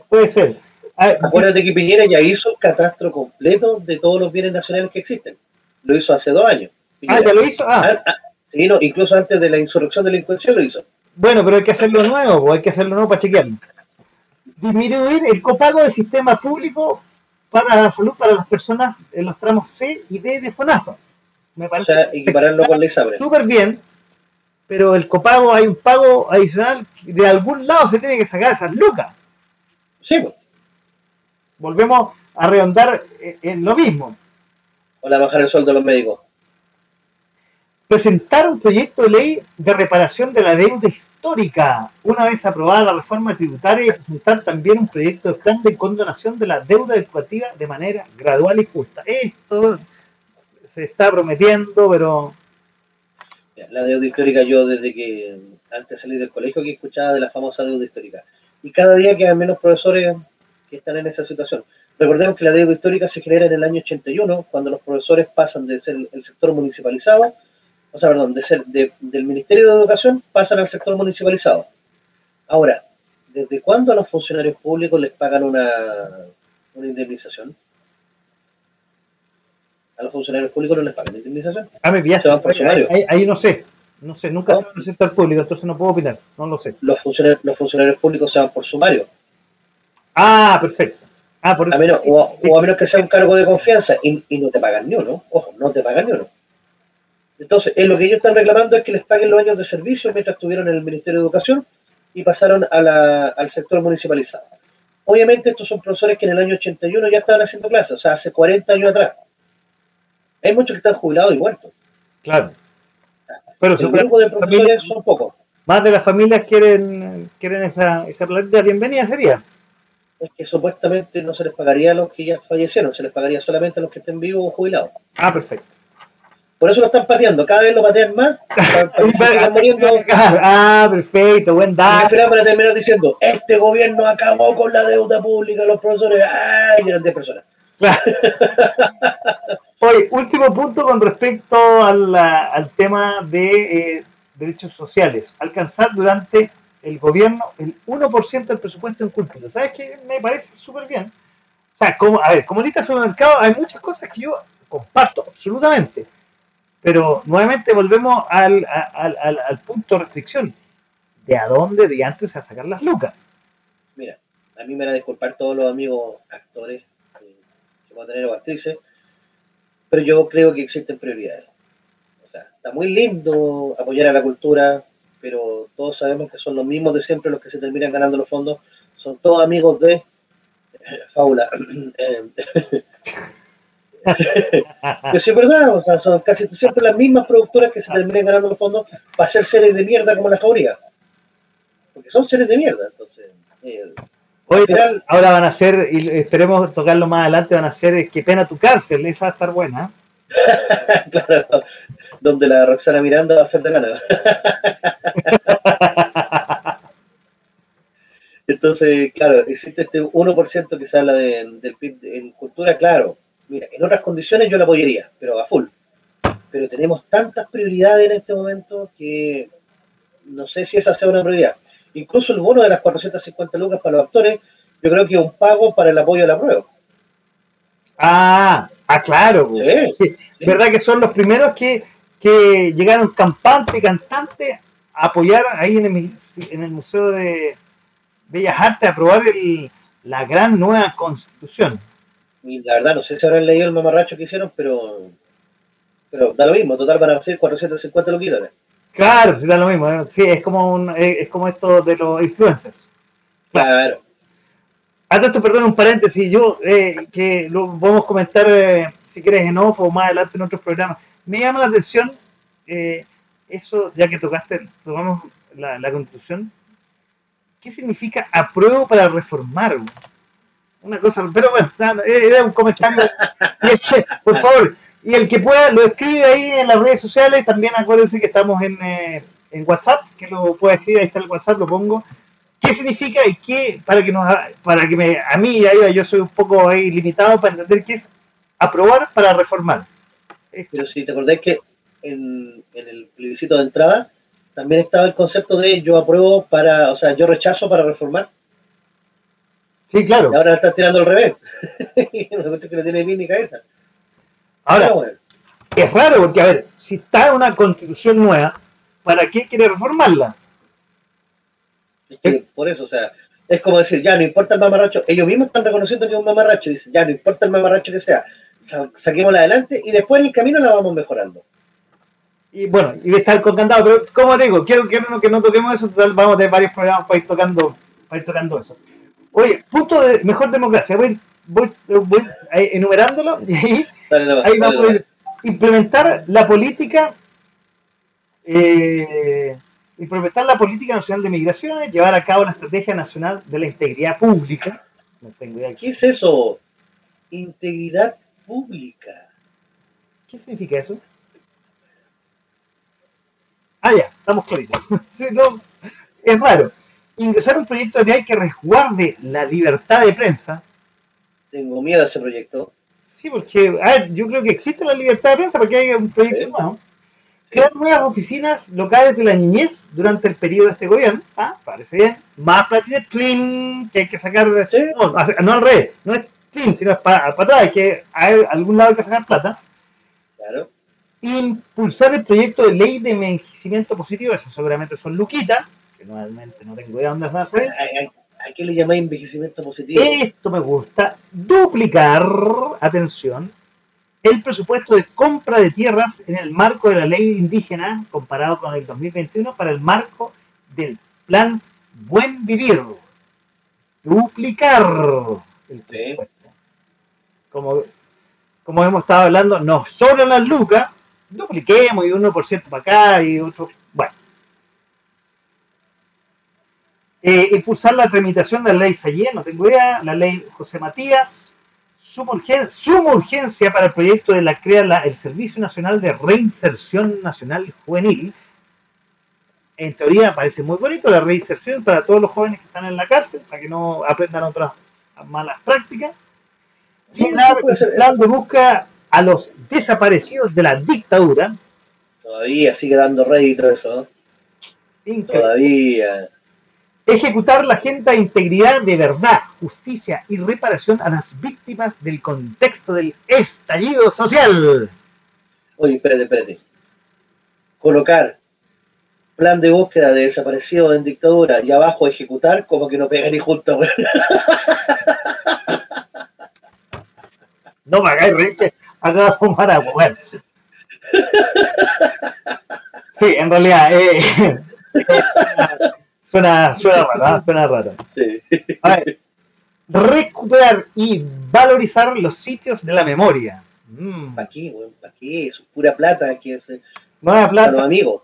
Puede ser. Acuérdate que Piñera ya hizo el catastro completo de todos los bienes nacionales que existen. Lo hizo hace dos años. Ah, ya lo hizo. Ah. ah, ah no, incluso antes de la insurrección delincuencia lo hizo. Bueno, pero hay que hacerlo nuevo, hay que hacerlo nuevo para chequearlo disminuir el copago del sistema público para la salud para las personas en los tramos C y D de FONASA. Me parece o sea, equipararlo con. Súper bien, pero el copago hay un pago adicional, de algún lado se tiene que sacar esas lucas. Sí. Pues. Volvemos a redondar en lo mismo. O la bajar el sueldo de los médicos. Presentar un proyecto de ley de reparación de la deuda histórica, una vez aprobada la reforma tributaria, y presentar también un proyecto de plan de condonación de la deuda educativa de manera gradual y justa. Esto se está prometiendo, pero... La deuda histórica, yo desde que antes de salir del colegio que escuchaba de la famosa deuda histórica. Y cada día quedan menos profesores que están en esa situación. Recordemos que la deuda histórica se genera en el año 81, cuando los profesores pasan de ser el sector municipalizado o sea, perdón, de ser del Ministerio de Educación pasan al sector municipalizado. Ahora, ¿desde cuándo a los funcionarios públicos les pagan una, indemnización? A los funcionarios públicos no les pagan indemnización. Ah, me pillaste. Ahí, no sé. No sé, nunca en el sector público, entonces no puedo opinar. No lo sé. Los funcionarios, los funcionarios públicos se van por sumario. Ah, perfecto. Ah, por a menos, o, a menos que sea un cargo de confianza y, y no te pagan ni uno. Ojo, no te pagan ni uno. Entonces, en lo que ellos están reclamando es que les paguen los años de servicio mientras estuvieron en el Ministerio de Educación y pasaron al sector municipalizado. Obviamente estos son profesores que en el año 81 ya estaban haciendo clases, o sea, hace 40 años atrás. Hay muchos que están jubilados y muertos. Claro. Pero el grupo de profesores son pocos. Más de las familias quieren, quieren esa, esa bienvenida sería. Es que supuestamente no se les pagaría a los que ya fallecieron, se les pagaría solamente a los que estén vivos o jubilados. Ah, perfecto. Por eso lo están pateando, cada vez lo patean más. ah, perfecto, buen dato. Para terminar diciendo, este gobierno acabó con la deuda pública, los profesores, ay, eran 10 personas. Oye, último punto con respecto al, al tema de eh, derechos sociales. Alcanzar durante el gobierno el 1% del presupuesto en cultura. ¿Sabes qué? Me parece súper bien. O sea, como, a ver, como lista sobre el mercado, hay muchas cosas que yo comparto absolutamente. Pero nuevamente volvemos al, punto de restricción. ¿De a dónde de antes a sacar las lucas? Mira, a mí me van a disculpar todos los amigos actores que voy a tener o actrices, pero yo creo que existen prioridades. O sea, está muy lindo apoyar a la cultura, pero todos sabemos que son los mismos de siempre los que se terminan ganando los fondos. Son todos amigos de Fábula. que sí es verdad, o sea, son casi siempre las mismas productoras que se terminan ganando los fondos para hacer series de mierda como la jauría. Porque son series de mierda, entonces. Eh, ahora van a ser, y esperemos tocarlo más adelante, van a ser eh, Qué pena tu cárcel, esa va a estar buena. claro, donde la Roxana Miranda va a ser de gana. Entonces, claro, existe este 1% que se habla de, del PIB en cultura, claro, Mira, en otras condiciones yo la apoyaría, pero a full. Pero tenemos tantas prioridades en este momento que no sé si esa sea una prioridad. Incluso el bono de las 450 lucas para los actores, yo creo que es un pago para el apoyo a la prueba. Ah, Ah, claro. Sí, ¿Verdad que son los primeros que, que llegaron campantes y cantantes a apoyar ahí en el, en el Museo de Bellas Artes a aprobar el, la gran nueva constitución? Y la verdad, no sé si habrán leído el mamarracho que hicieron, pero pero da lo mismo, total van a ser 450 loquitos. Claro, sí da lo mismo. ¿eh? Sí, es como un, es como esto de los influencers. Claro. A esto, perdón, un paréntesis, yo, eh, que lo podemos comentar, eh, si quieres, en off o más adelante en otros programas. Me llama la atención eso, ya que tocaste, tomamos la, la constitución, ¿qué significa apruebo para reformar? Una cosa, pero bueno, era un comentario. por favor, y el que pueda lo escribe ahí en las redes sociales. También acuérdense que estamos en, eh, en WhatsApp, que lo pueda escribir, ahí está el WhatsApp, lo pongo. ¿Qué significa y qué, para que nos, para que me, a mí, yo soy un poco ahí limitado para entender qué es aprobar para reformar? Pero si te acordás que en, en el plebiscito de entrada también estaba el concepto de yo apruebo para, o sea, yo rechazo para reformar. Sí, claro. Y ahora estás tirando al revés. no que no tiene bien ni cabeza. Ahora, es raro porque, a ver, si está una constitución nueva, ¿para qué quiere reformarla? por eso, o sea, es como decir, ya no importa el mamarracho, ellos mismos están reconociendo que es un mamarracho, dicen, ya no importa el mamarracho que sea, saquémosla adelante y después en el camino la vamos mejorando. Y bueno, y estar con candado, pero como digo, quiero, quiero que no toquemos eso, vamos a tener varios programas para ir tocando, para ir tocando eso. Oye, punto de mejor democracia, voy, voy, voy enumerándolo y ahí Ahí vamos a implementar la política, eh, implementar la política nacional de migraciones, llevar a cabo la estrategia nacional de la integridad pública. ¿Qué es eso? Integridad pública. ¿Qué significa eso? Ah, ya, estamos claritos. es raro. Ingresar un proyecto de ley que resguarde la libertad de prensa. Tengo miedo a ese proyecto. Sí, porque yo creo que existe la libertad de prensa porque hay un proyecto nuevo. Crear nuevas oficinas locales de la niñez durante el periodo de este gobierno. Ah, parece bien. Más platines clean que hay que sacar. No, al revés. No es clean, sino es para, atrás. Hay que a algún lado hay que sacar plata. Claro. Impulsar el proyecto de ley de envejecimiento positivo. Eso seguramente son luquitas. Que normalmente no tengo idea dónde a salir. ¿A qué le llamáis envejecimiento positivo? Esto me gusta. Duplicar, atención, el presupuesto de compra de tierras en el marco de la ley indígena comparado con el 2021 para el marco del plan Buen Vivir. Duplicar el presupuesto. Como, como hemos estado hablando, nos sobran las lucas, dupliquemos y 1% para acá y otro. Bueno, Eh, impulsar la tramitación de la ley Sayé, no tengo idea, la ley José Matías, suma urgencia, para el proyecto de la crea el Servicio Nacional de Reinserción Nacional Juvenil. En teoría parece muy bonito la reinserción para todos los jóvenes que están en la cárcel, para que no aprendan otras malas prácticas. Y el plan de busca a los desaparecidos de la dictadura. Todavía sigue dando rédito eso. Todavía ejecutar la agenda de integridad de verdad, justicia y reparación a las víctimas del contexto del estallido social. Oye, espérate, espérate. Colocar plan de búsqueda de desaparecidos en dictadura y abajo ejecutar como que no pega ni junto. no me hagáis reír a fumar agua. Bueno. Sí, en realidad, eh, Suena, suena raro, ¿ah? suena raro. Sí. recuperar y valorizar los sitios de la memoria. Mm. ¿Para qué, ¿Para qué? Es pura plata. Aquí es, Nueva plata. Para los amigos.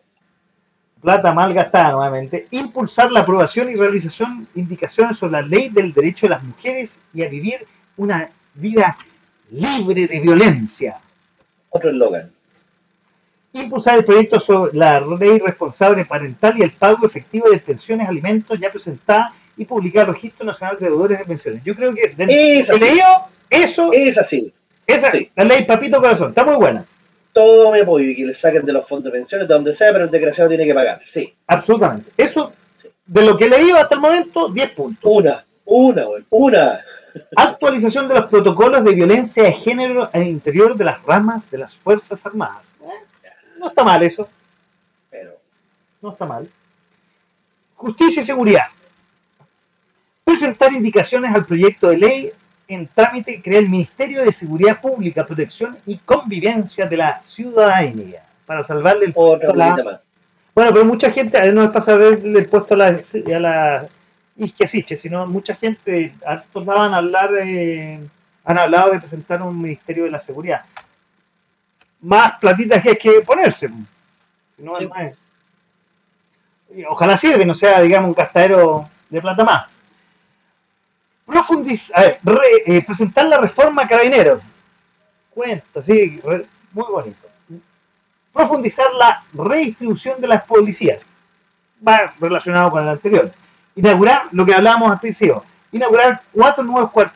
Plata mal gastada nuevamente. Impulsar la aprobación y realización de indicaciones sobre la ley del derecho de las mujeres y a vivir una vida libre de violencia. Otro eslogan impulsar el proyecto sobre la ley responsable parental y el pago efectivo de pensiones, alimentos ya presentada y publicar el Registro Nacional de Deudores de Pensiones. Yo creo que de es así. eso es así. Esa, la ley Papito Corazón, está muy buena. Todo me apoyo y que le saquen de los fondos de pensiones, de donde sea, pero el desgraciado tiene que pagar. Sí. Absolutamente. Eso, de lo que he leído hasta el momento, 10 puntos. Una, una, una. Actualización de los protocolos de violencia de género al interior de las ramas de las Fuerzas Armadas. No está mal eso. Pero, No está mal. Justicia y seguridad. Presentar indicaciones al proyecto de ley en trámite que crea el Ministerio de Seguridad Pública, Protección y Convivencia de la Ciudadanía para salvarle el puesto a la- bolita más. Bueno, pero mucha gente, a no es para saberle el puesto a la, a la Isquiasiche, sino mucha gente, daban a hablar, eh, han hablado de presentar un Ministerio de la Seguridad. Más platitas que hay que ponerse. No es Sí. más. Y Ojalá sirve, no sea, digamos, un gastadero de plata más. Profundiz a ver, re- eh, presentar la reforma a carabineros. Cuento, sí, re- muy bonito. Profundizar la redistribución de las policías. Va relacionado con el anterior. Inaugurar lo que hablábamos al principio. Inaugurar cuatro nuevos cuar-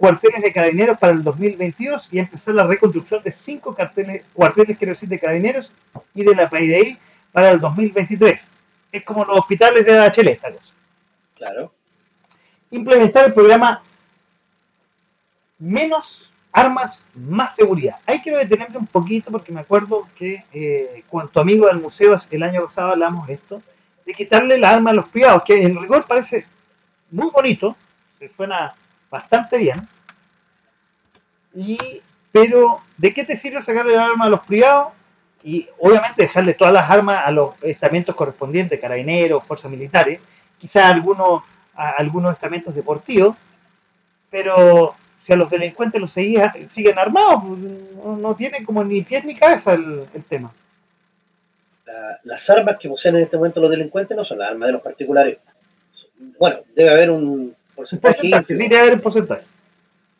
cuarteles de carabineros para el 2022 y empezar la reconstrucción de cinco carteles, cuarteles, quiero decir, de carabineros y de la PIDI para el 2023. Es como los hospitales de la Chile, esta cosa Claro. implementar el programa menos armas, más seguridad. Ahí quiero detenerme un poquito porque me acuerdo que eh, con tu amigo del museo el año pasado hablamos de esto, de quitarle la arma a los privados, que en rigor parece muy bonito, se suena bastante bien, y, pero ¿de qué te sirve sacarle la arma a los privados? Y obviamente dejarle todas las armas a los estamentos correspondientes, carabineros, fuerzas militares, quizás algunos algunos estamentos deportivos, pero si a los delincuentes los seguía- siguen armados, no, no tiene como ni pies ni cabeza el, el tema. La- las armas que poseen en este momento los delincuentes no son las armas de los particulares. Bueno, debe haber Un porcentaje sí, ínfimo, debe haber un porcentaje.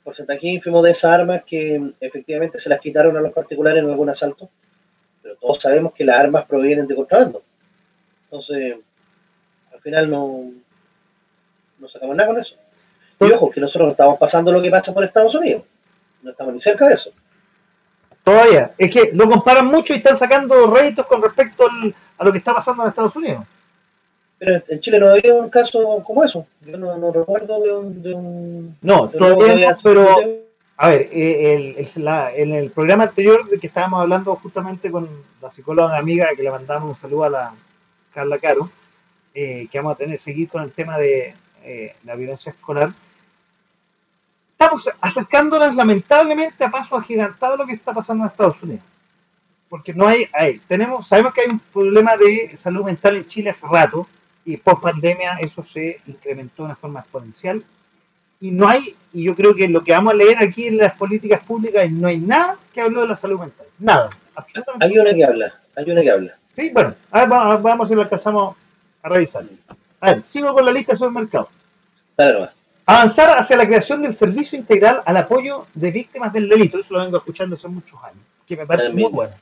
porcentaje ínfimo de esas armas que efectivamente se las quitaron a los particulares en algún asalto, pero todos sabemos que las armas provienen de contrabando. Entonces, al final no, no sacamos nada con eso. Y ojo, que nosotros no estamos pasando lo que pasa por Estados Unidos. No estamos ni cerca de eso. Todavía. Es que lo comparan mucho y están sacando réditos con respecto al- a lo que está pasando en Estados Unidos. Pero en- Chile no había un caso como eso. Yo no, no recuerdo de un... De un No, de todavía no, pero A ver, eh, el- el- la- en el programa anterior de que estábamos hablando justamente con la psicóloga amiga que le mandamos un saludo a la Carla Caro, eh, que vamos a tener seguir con el tema de eh, la violencia escolar, estamos acercándonos lamentablemente a paso agigantado lo que está pasando en Estados Unidos. Porque no hay, hay- tenemos, sabemos que hay un problema de salud mental en Chile hace rato, y post pandemia eso se incrementó de una forma exponencial y no hay, y yo creo que lo que vamos a leer aquí en las políticas públicas, no hay nada que hable de la salud mental. Nada, absolutamente. Hay una que habla, hay una que habla. Sí, bueno, a ver, vamos, si lo alcanzamos a revisar. A ver, sigo con la lista de supermercados. Dale nomás. Avanzar hacia la creación del servicio integral al apoyo de víctimas del delito. Eso lo vengo escuchando hace muchos años, que me parece muy bueno.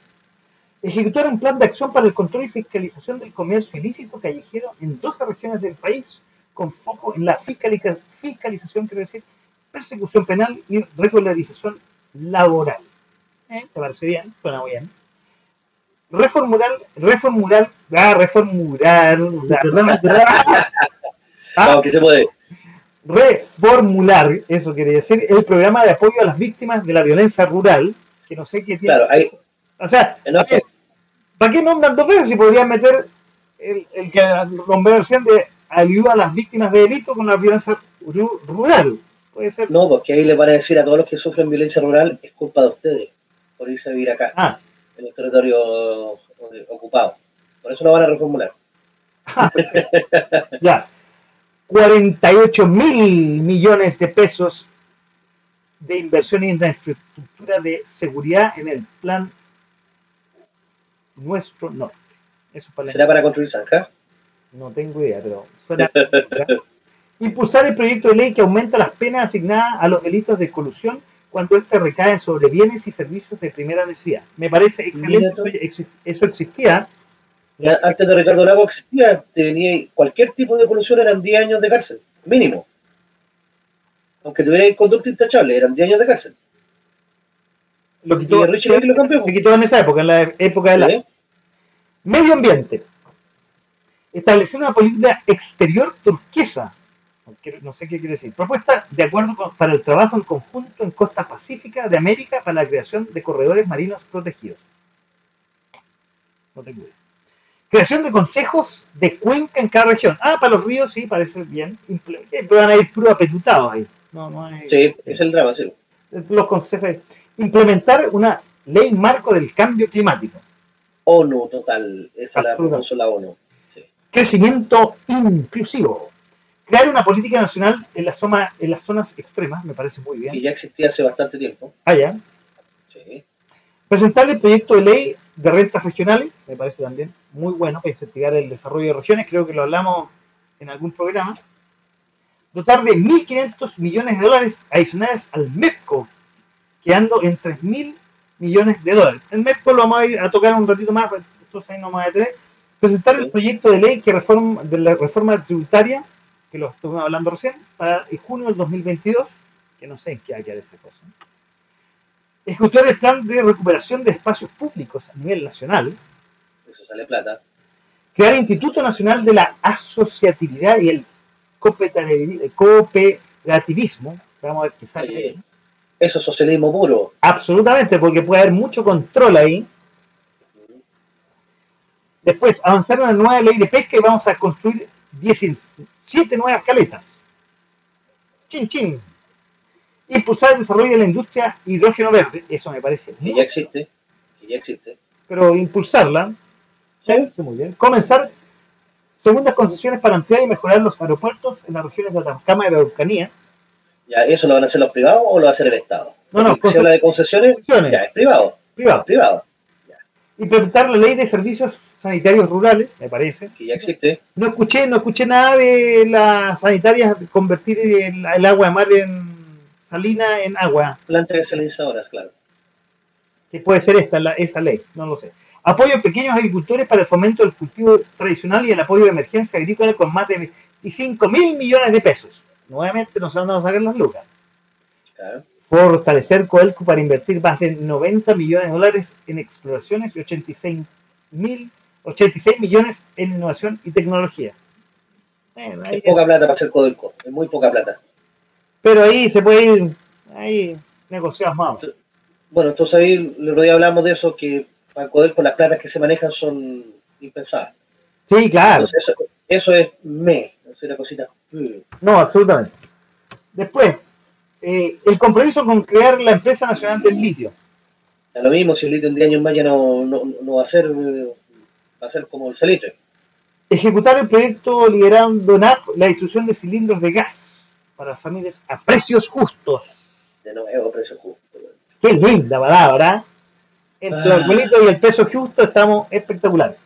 Ejecutar un plan de acción para el control y fiscalización del comercio ilícito callejero en 12 regiones del país, con foco en la fiscalica- fiscalización, quiero decir, persecución penal y regularización laboral. ¿Eh? ¿Te parece bien? Suena muy bien. Reformular, reformular, ah, reformular, la- Ah, Vamos, que se puede. reformular, eso quiere decir, el programa de apoyo a las víctimas de la violencia rural, que no sé qué tiene. Claro, hay, O sea, ¿para qué, nombran dos veces si podrían meter el, el que nombré recién de ayuda a las víctimas de delito con la violencia ru- rural? Puede ser. no, porque ahí le van a decir a todos los que sufren violencia rural, es culpa de ustedes por irse a vivir acá, Ah, en el territorio eh, ocupado. Por eso lo van a reformular. ya. 48 mil millones de pesos de inversión en la infraestructura de seguridad en el plan nuestro norte. Eso para la ¿Será para construir zanja? No tengo idea, pero suena. Impulsar el proyecto de ley que aumenta las penas asignadas a los delitos de colusión cuando éste recae sobre bienes y servicios de primera necesidad. Me parece excelente. Eso, eso existía. Ya, antes de Ricardo Lago existía, te venía, cualquier tipo de colusión eran 10 años de cárcel, mínimo. Aunque tuviera conducta intachable, eran 10 años de cárcel. Lo quitó, Richie Lake lo cambió. se quitó en esa época, en la época de la. ¿Eh? Medio ambiente. Establecer una política exterior turquesa. No sé qué quiere decir. Propuesta de acuerdo para el trabajo en conjunto en costa pacífica de América para la creación de corredores marinos protegidos. No tengo idea. Creación de consejos de cuenca en cada región. Ah, para los ríos sí, parece bien. Pero van a ir puro apetutados ahí. No, no hay, sí, es el drama, sí. Los consejos. Implementar una ley marco del cambio climático. ONU, total. Esa la propuso la ONU. Crecimiento inclusivo. Crear una política nacional en, la zona, en las zonas extremas, me parece muy bien. Y ya existía hace bastante tiempo. Ah, ya. Sí. Presentar el proyecto de ley de rentas regionales, me parece también muy bueno para incentivar el desarrollo de regiones, creo que lo hablamos en algún programa. Dotar de 1.500 millones de dólares adicionales al MEPCO, quedando en 3.000 millones de dólares. El MEPCO lo vamos a, ir a tocar un ratito más, estos ahí no más de tres. Presentar el proyecto de ley que reforma, de la reforma tributaria, que lo estuvimos hablando recién, para junio del 2022, que no sé en qué va a quedar esa cosa ejecutar el plan de recuperación de espacios públicos a nivel nacional. Eso sale plata. Crear el Instituto Nacional de la Asociatividad y el Cooperativismo. Vamos a ver qué sale. Eso es socialismo puro. Absolutamente, porque puede haber mucho control ahí. Después, avanzar en una nueva ley de pesca y vamos a construir 17 nuevas caletas. Chin, chin impulsar el desarrollo de la industria hidrógeno verde, eso me parece. Que ya existe, que ya existe. Pero impulsarla, ¿sí? muy bien. Comenzar segundas concesiones para ampliar y mejorar los aeropuertos en las regiones de Atacama y de Araucanía. Ya, ¿eso lo van a hacer los privados o lo va a hacer el Estado? No, no, si habla de concesiones, ya es privado. Privado. Privado. Implementar la ley de servicios sanitarios rurales, me parece. Que ya existe. No escuché, no escuché nada de las sanitarias convertir el, el agua de mar en salina en agua. Planta de salinizadoras, claro. Que puede ser esta, esa ley, no lo sé. Apoyo a pequeños agricultores para el fomento del cultivo tradicional y el apoyo de emergencia agrícola con más de 25 mil millones de pesos. Nuevamente nos van a sacar las lucas. Claro. Fortalecer Coelco para invertir más de 90 millones de dólares en exploraciones y 86, mil, 86 millones en innovación y tecnología. es poca plata para hacer Codelco, es muy poca plata pero ahí se puede ir, ahí negociar más. Bueno, entonces ahí el otro día hablamos de eso, que para poder con las platas que se manejan son impensadas. Sí, claro. eso, es me, es una cosita. No, absolutamente. Después, eh, el compromiso con crear la empresa nacional del litio. Es lo mismo, si el litio en 10 años más ya no, no, va a ser va a ser como el salitre. Ejecutar el proyecto liderando NAP la distribución de cilindros de gas para las familias a precios justos. De nuevo, precios justos. Qué linda palabra. Entre el arbolito y el peso justo estamos espectaculares.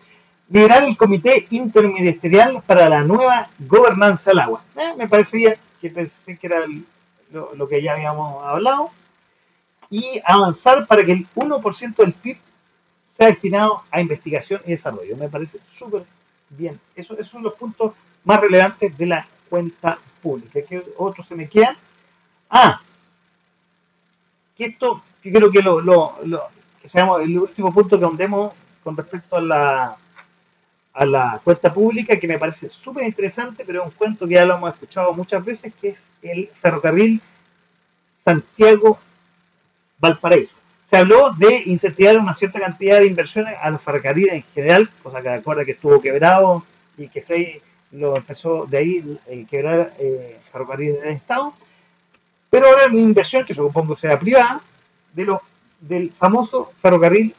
Liderar el comité interministerial para la nueva gobernanza del agua. Eh, me parece bien, que pensé que era lo, que ya habíamos hablado. Y avanzar para que el 1% del PIB sea destinado a investigación y desarrollo. Me parece súper bien. Eso, esos son los puntos más relevantes de la cuenta pública. ¿Qué otro se me queda? Ah, que esto, que creo que lo, lo, que seamos el último punto que andemos con respecto a la a la cuenta pública que me parece súper interesante, pero es un cuento que ya lo hemos escuchado muchas veces, que es el ferrocarril Santiago Valparaíso. Se habló de incentivar una cierta cantidad de inversiones a los ferrocarriles en general, cosa que acuerda que estuvo quebrado y que fue lo empezó de ahí el quebrar eh, ferrocarriles del Estado, pero ahora una inversión que supongo sea privada de lo, del famoso ferrocarril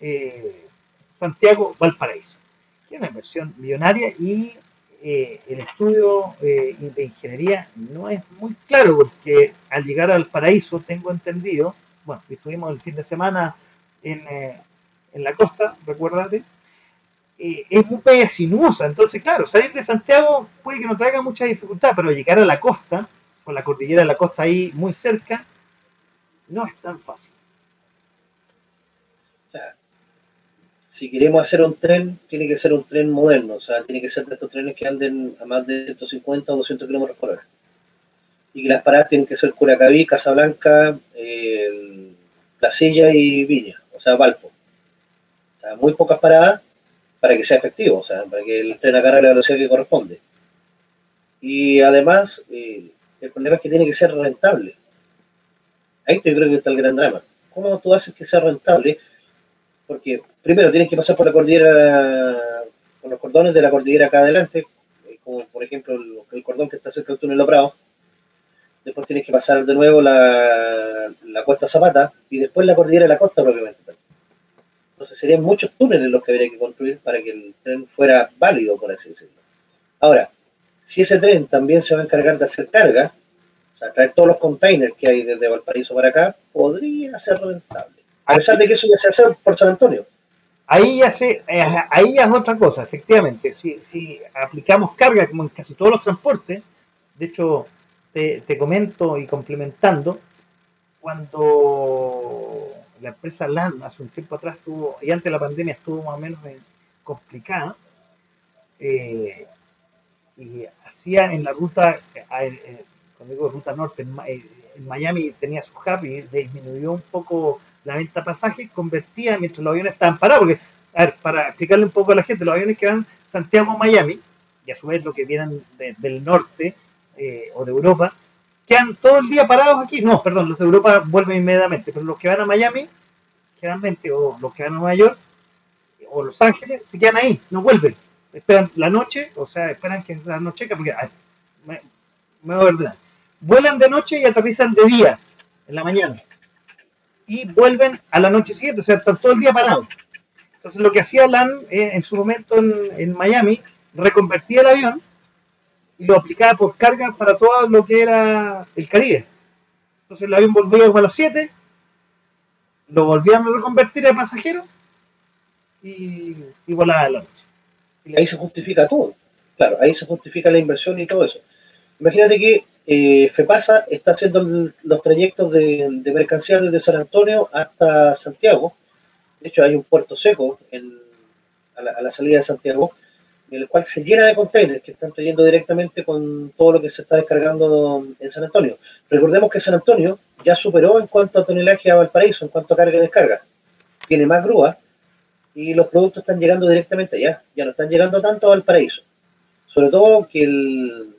eh, Santiago-Valparaíso, es una inversión millonaria y eh, el estudio eh, de ingeniería no es muy claro porque al llegar al paraíso tengo entendido, bueno, estuvimos el fin de semana en, en la costa, recuérdate, eh, es muy sinuosa. Entonces, claro, salir de Santiago puede que no traiga mucha dificultad, pero llegar a la costa, con la cordillera de la costa ahí muy cerca, no es tan fácil. Si queremos hacer un tren, tiene que ser un tren moderno, o sea, tiene que ser de estos trenes que anden a más de 150 o 200 kilómetros por hora. Y que las paradas tienen que ser Curacaví, Casablanca, eh, Placilla y Viña, o sea, Valpo. O sea, muy pocas paradas para que sea efectivo, o sea, para que el tren agarre la velocidad que corresponde. Y además, eh, el problema es que tiene que ser rentable. Ahí te creo que está el gran drama. ¿Cómo tú haces que sea rentable? Porque primero tienes que pasar por la cordillera, por los cordones de la cordillera acá adelante, eh, como por ejemplo el, cordón que está cerca del túnel de Prado. Después tienes que pasar de nuevo la, la Costa Zapata y después la cordillera de la costa propiamente. Entonces serían muchos túneles los que habría que construir para que el tren fuera válido, por así decirlo. Ahora, si ese tren también se va a encargar de hacer carga, o sea, traer todos los containers que hay desde Valparaíso para acá, podría ser rentable. A pesar de que eso ya se hace por San Antonio. Ahí ya, se, eh, ahí es otra cosa, efectivamente. Si, aplicamos carga como en casi todos los transportes, de hecho, te, te comento y complementando, cuando la empresa LAN hace un tiempo atrás estuvo, y antes de la pandemia estuvo más o menos complicada, eh, y hacía en la ruta, eh, eh, cuando digo ruta norte, en, Miami tenía su hub y disminuyó un poco la venta de pasajes, convertía mientras los aviones estaban parados, porque, a ver, para explicarle un poco a la gente, los aviones que van Santiago a Miami, y a su vez los que vienen del norte o de Europa, quedan todo el día parados aquí. No, perdón, los de Europa vuelven inmediatamente, pero los que van a Miami, generalmente, o los que van a Nueva York, o Los Ángeles, se quedan ahí, no vuelven. Esperan la noche, o sea, esperan que la noche, porque me, voy a ordenar. Vuelan de noche y aterrizan de día, en la mañana. Y vuelven a la noche siguiente, o sea, están todo el día parados. Entonces, lo que hacía LAN eh, en su momento en, Miami, reconvertía el avión y lo aplicaba por carga para todo lo que era el Caribe. Entonces el avión volvía a las 7, lo volvían a reconvertir a pasajeros y, y volaba a la noche. Y ahí se justifica todo. Claro, ahí se justifica la inversión y todo eso. Imagínate que eh, FEPASA está haciendo los trayectos de, mercancías desde San Antonio hasta Santiago. De hecho, hay un puerto seco a, la, salida de Santiago el cual se llena de containers que están trayendo directamente con todo lo que se está descargando en San Antonio. Recordemos que San Antonio ya superó en cuanto a tonelaje a Valparaíso, en cuanto a carga y descarga. Tiene más grúa y los productos están llegando directamente allá, ya no están llegando tanto a Valparaíso. Sobre todo que, el,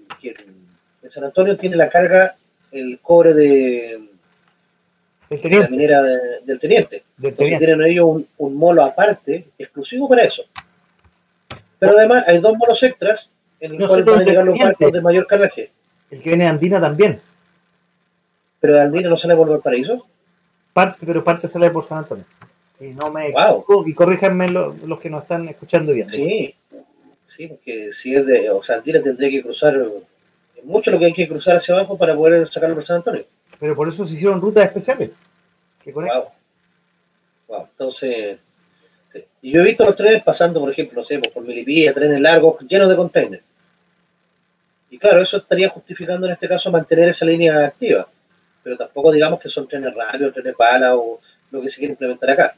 en San Antonio tiene la carga el cobre de, la minera del teniente. Del teniente. Tienen ellos un, un molo aparte, exclusivo para eso. Pero además hay dos monos extras en los cuales van llegar los barcos de mayor cargaje. El que viene de Andina también. ¿Pero de Andina no sale por Valparaíso? Parte, pero parte sale por San Antonio. Y no me y corríjanme los que nos están escuchando bien. Sí, sí, porque si es de, o sea, Andina tendría que cruzar mucho lo que hay que cruzar hacia abajo para poder sacarlo por San Antonio. Pero por eso se hicieron rutas especiales. wow. wow. Entonces, y yo he visto los trenes pasando, por ejemplo, no sé, pues, por Milipilla, trenes largos llenos de containers. Y claro, eso estaría justificando en este caso mantener esa línea activa. Pero tampoco digamos que son trenes rápidos, trenes bala o lo que se quiere implementar acá.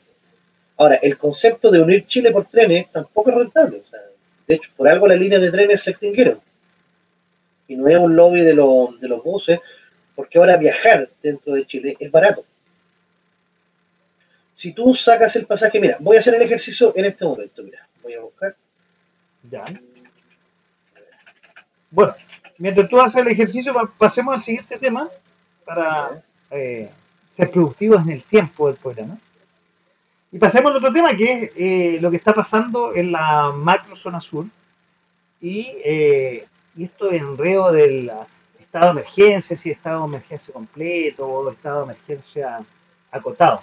Ahora, el concepto de unir Chile por trenes tampoco es rentable. de hecho, por algo las líneas de trenes se extinguieron. Y no es un lobby de, de los buses, porque ahora viajar dentro de Chile es barato si tú sacas el pasaje, mira, voy a hacer el ejercicio en este momento, mira, voy a buscar. Ya. Bueno, mientras tú haces el ejercicio, pasemos al siguiente tema para eh, ser productivos en el tiempo del programa. Y pasemos al otro tema, que es eh, lo que está pasando en la macro zona sur y, eh, y esto enredo del estado de emergencia, si estado de emergencia completo o estado de emergencia acotado.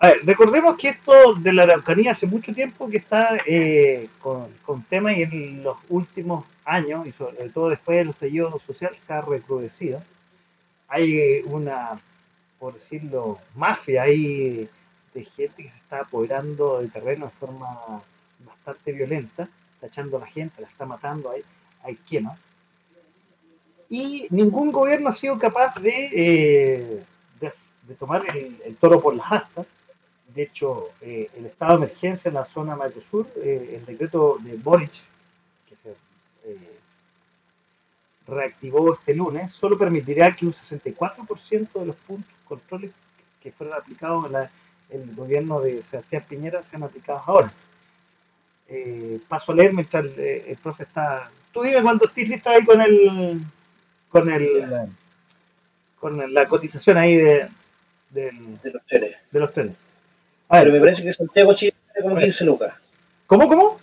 A ver, recordemos que esto de la Araucanía hace mucho tiempo que está eh, con, con temas y en los últimos años, y sobre todo después de los estallido social, se ha recrudecido. Hay una, por decirlo, mafia ahí de gente que se está apoderando del terreno de forma bastante violenta, está echando a la gente, la está matando, hay, hay quema. Y ningún gobierno ha sido capaz de, eh, de, tomar el, el, toro por las astas de hecho, eh, el estado de emergencia en la zona Mayo Sur, eh, el decreto de Boric, que se eh, reactivó este lunes, solo permitirá que un 64% de los puntos controles que fueron aplicados en, el gobierno de Sebastián Piñera sean aplicados ahora. paso a leer mientras el, profe está tú dime cuando estés listo ahí con el, con el, con la cotización ahí de, de los trenes. De los trenes. Pero me parece que Santiago Chile como 15 lucas. ¿Cómo, cómo?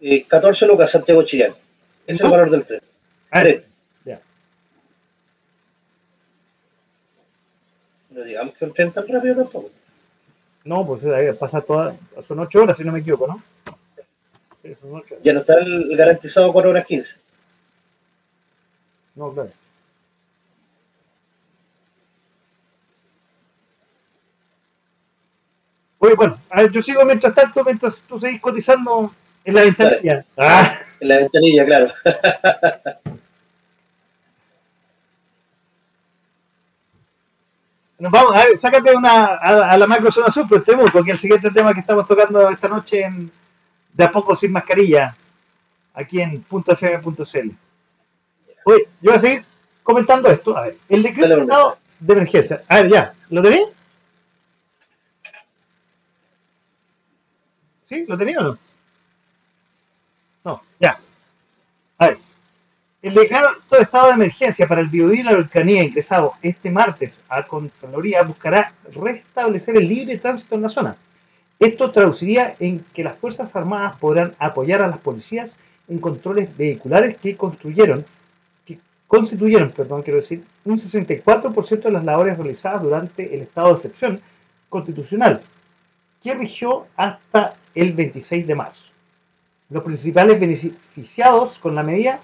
Eh, 14 lucas Santiago Chillán. Ese es el valor del tren. Ah, ya. No digamos que un tren tan rápido tampoco. No, pues pasa todas, son 8 horas si no me equivoco, ¿no? Ya no está el garantizado 4 horas 15. No, claro. Oye, bueno, a ver, yo sigo mientras tanto, mientras tú seguís cotizando en la ventanilla. Ah. En la ventanilla, claro. Nos vamos, a ver, sácate una a, la macro zona sur, pues tenemos, porque el siguiente tema que estamos tocando esta noche en De a poco sin mascarilla, aquí en .fm.cl. Oye, yo voy a seguir comentando esto. A ver, el decreto de emergencia. A ver, ya, ¿lo tenéis? ¿Sí? ¿Lo tenía o no? No, ya. A ver. El decreto de estado de emergencia para el biobío y la volcanía ingresado este martes a Contraloría buscará restablecer el libre tránsito en la zona. Esto traduciría en que las Fuerzas Armadas podrán apoyar a las policías en controles vehiculares que construyeron, que constituyeron, perdón, quiero decir, un 64% de las labores realizadas durante el estado de excepción constitucional, que rigió hasta el 26 de marzo. Los principales beneficiados con la medida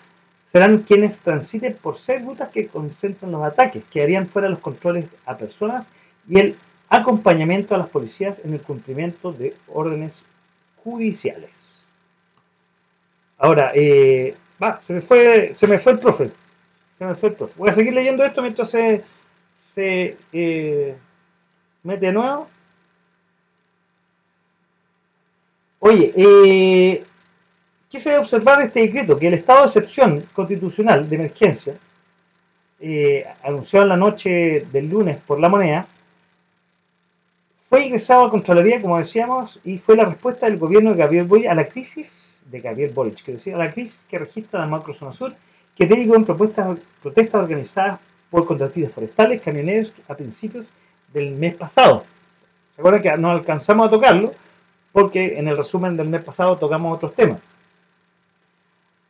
serán quienes transiten por seis rutas que concentran los ataques, que harían fuera los controles a personas y el acompañamiento a las policías en el cumplimiento de órdenes judiciales. Ahora, eh, va, se me fue, se me fue el profe. Se me fue el profe. Voy a seguir leyendo esto mientras se, se eh, mete de nuevo. Oye, eh, quise observar este decreto, que el estado de excepción constitucional de emergencia, eh, anunciado en la noche del lunes por la moneda, fue ingresado a Contraloría, como decíamos, y fue la respuesta del gobierno de Gabriel Boric a la crisis de Gabriel Boric, que decía, a la crisis que registra la macrozona sur, que derivó en protestas organizadas por contratistas forestales, camioneros, a principios del mes pasado. ¿Se acuerdan que no alcanzamos a tocarlo? porque en el resumen del mes pasado tocamos otros temas.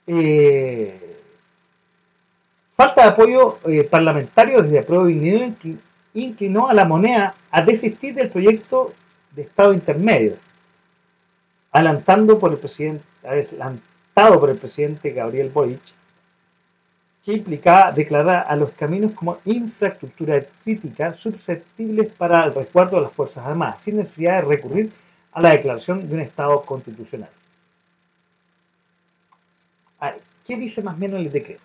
Eh, falta de apoyo eh, parlamentario desde Apruebo y inclinó a la moneda a desistir del proyecto de Estado intermedio, adelantando por el adelantado por el presidente Gabriel Boric, que implicaba declarar a los caminos como infraestructura crítica susceptibles para el resguardo de las Fuerzas Armadas, sin necesidad de recurrir a la declaración de un Estado constitucional. ¿Qué dice más menos el decreto?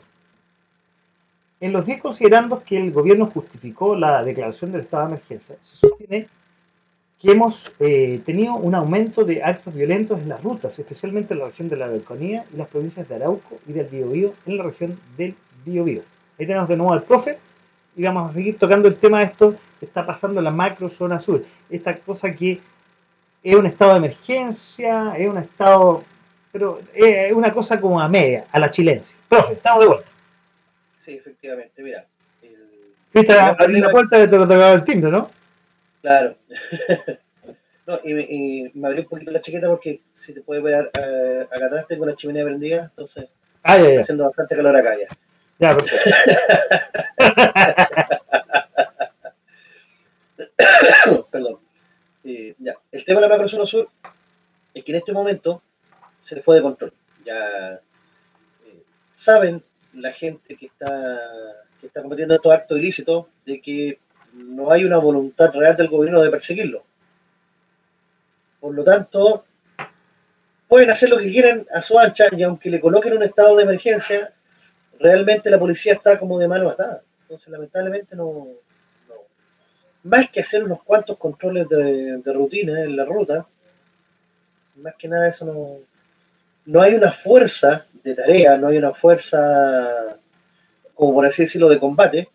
En los 10 considerandos que el gobierno justificó la declaración del estado de emergencia, se sostiene que hemos eh, tenido un aumento de actos violentos en las rutas, especialmente en la región de la Araucanía y las provincias de Arauco y del Biobío en la región del Biobío. Ahí tenemos de nuevo al profe y vamos a seguir tocando el tema de esto que está pasando en la macro zona sur. Esta cosa que es un estado de emergencia, es un estado, pero es una cosa como a media, a la chilense. Profe, estamos de vuelta. Sí, efectivamente, mira. El... abrir la puerta de te el timbre, ¿no? Claro. no, y, me, y me abrí un poquito la chaqueta porque si te puede ver eh, acá atrás tengo la chimenea prendida, entonces ah, ya, está haciendo bastante calor acá ya. Ya, perfecto. Perdón. Eh, ya. El tema de la macrozona sur es que en este momento se le fue de control. Ya eh, saben la gente que está, que está cometiendo estos actos ilícitos de que no hay una voluntad real del gobierno de perseguirlo. Por lo tanto, pueden hacer lo que quieran a su ancha y aunque le coloquen un estado de emergencia, realmente la policía está como de mano atada. Entonces, lamentablemente no, más que hacer unos cuantos controles de, rutina en la ruta, más que nada eso no, no hay una fuerza de tarea, no hay una fuerza, como por así decirlo, de combate,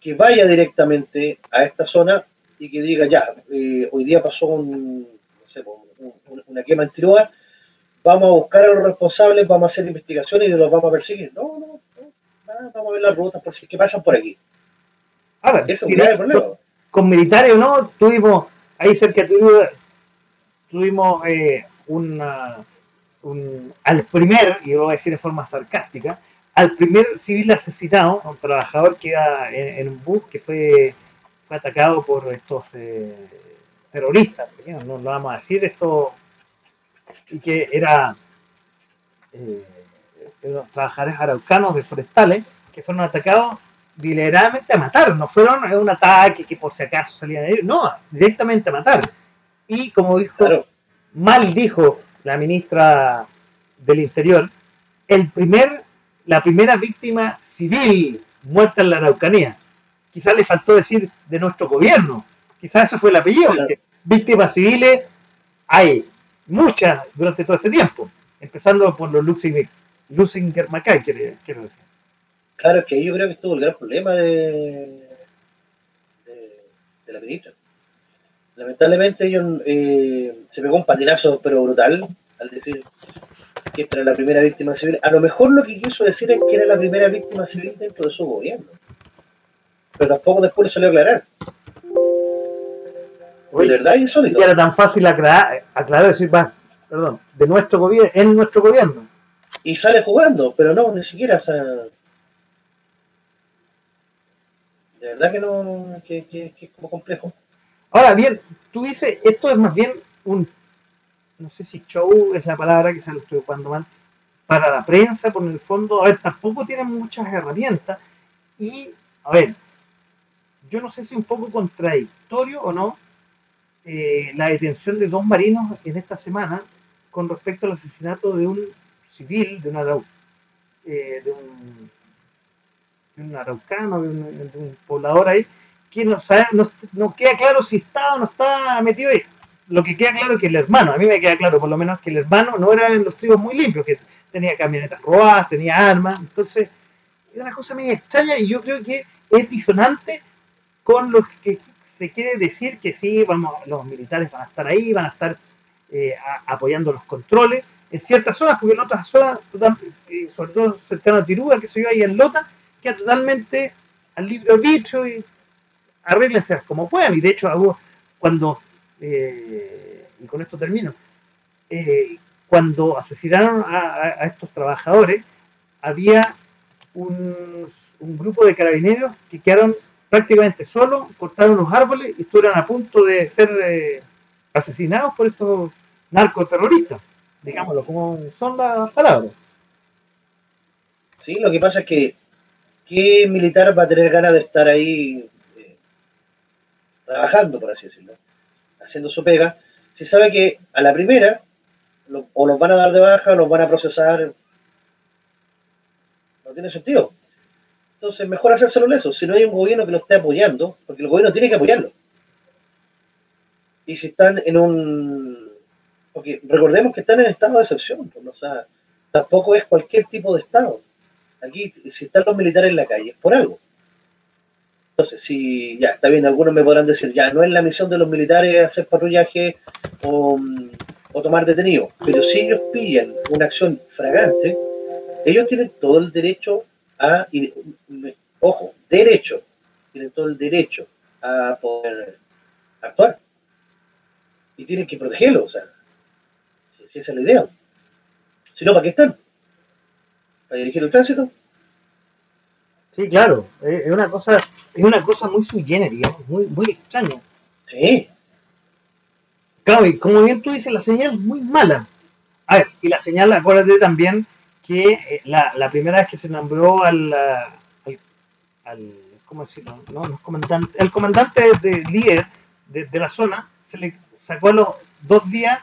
que vaya directamente a esta zona y que diga, ya, eh, hoy día pasó un, no sé, una quema en Tiroa, vamos a buscar a los responsables, vamos a hacer investigaciones y los vamos a perseguir. No, no, no vamos a ver las rutas por si que pasan por aquí. Ahora, Eso es un problema. Con, militares no, tuvimos ahí cerca tuvimos, tuvimos eh, una, un, al primer, y voy a decir de forma sarcástica, al primer civil asesinado, un trabajador que iba en, un bus que fue, fue atacado por estos eh, terroristas, no lo vamos a decir, esto, y que era eh, trabajadores araucanos de forestales que fueron atacados deliberadamente a matar, no fueron un ataque que por si acaso salían de ellos, no, directamente a matar. Y como dijo, mal dijo la ministra del Interior, el primer, la primera víctima civil muerta en la Araucanía. Quizás le faltó decir de nuestro gobierno, quizás ese fue el apellido, víctimas civiles hay muchas durante todo este tiempo, empezando por los Luxinger, Luxinger Macay, quiero, quiero decir. Claro, es que yo creo que estuvo el gran problema de, de, la ministra. Lamentablemente ellos eh, se pegó un patinazo pero brutal al decir que esta era la primera víctima civil. A lo mejor lo que quiso decir es que era la primera víctima civil dentro de su gobierno. Pero tampoco después le salió a aclarar. de verdad es insólito. era tan fácil aclarar, aclarar decir, va, perdón, de nuestro gobierno, en nuestro gobierno. Y sale jugando, pero no, ni siquiera, o sea, de verdad que no, que, que, es como complejo. Ahora bien, tú dices, esto es más bien un, no sé si show es la palabra que se lo estoy ocupando mal, para la prensa, por el fondo, a ver, tampoco tienen muchas herramientas y, a ver, yo no sé si un poco contradictorio o no eh, la detención de dos marinos en esta semana con respecto al asesinato de un civil, de, una, eh, de un un araucano, de un, poblador ahí, que no, sabe, no, queda claro si está o no está metido ahí. Lo que queda claro es que el hermano, a mí me queda claro por lo menos que el hermano no era en los tribus muy limpios, que tenía camionetas robadas, tenía armas, entonces es una cosa muy extraña y yo creo que es disonante con lo que se quiere decir que sí, vamos, los militares van a estar ahí, van a estar eh, apoyando los controles en ciertas zonas, porque en otras zonas, eh, sobre todo cercano a Tirúa, que se yo ahí en Lota, queda totalmente al libre arbitrio y arreglense como puedan. Y de hecho, cuando, eh, y con esto termino, eh, cuando asesinaron a, estos trabajadores, había un, grupo de carabineros que quedaron prácticamente solos, cortaron los árboles y estuvieron a punto de ser eh, asesinados por estos narcoterroristas, digámoslo, como son las palabras. Sí, lo que pasa es que ¿qué militar va a tener ganas de estar ahí trabajando, por así decirlo, haciendo su pega, si sabe que a la primera o los van a dar de baja o los van a procesar? No tiene sentido. Entonces, mejor hacérselo leso. Si no hay un gobierno que lo esté apoyando, porque el gobierno tiene que apoyarlo. Y si están en un. Porque recordemos que están en estado de excepción. Pues, o sea, tampoco es cualquier tipo de estado. Aquí, si están los militares en la calle, es por algo. Entonces, si ya está bien, algunos me podrán decir, ya no es la misión de los militares hacer patrullaje o, tomar detenidos, pero si ellos pillan una acción fragante, ellos tienen todo el derecho a, ojo, derecho, tienen todo el derecho a poder actuar. Y tienen que protegerlo, o sea, si esa es la idea. Si no, ¿para qué están? para dirigir el tránsito. Sí, claro, es una cosa, es una cosa muy sui generis, muy, muy extraña. Sí. Claro, y como bien tú dices, la señal es muy mala. A ver, y la señal, acuérdate también que eh, la, la primera vez que se nombró al, al, ¿cómo decirlo? No, el comandante, el comandante de, líder de, de, la zona se le sacó a los dos días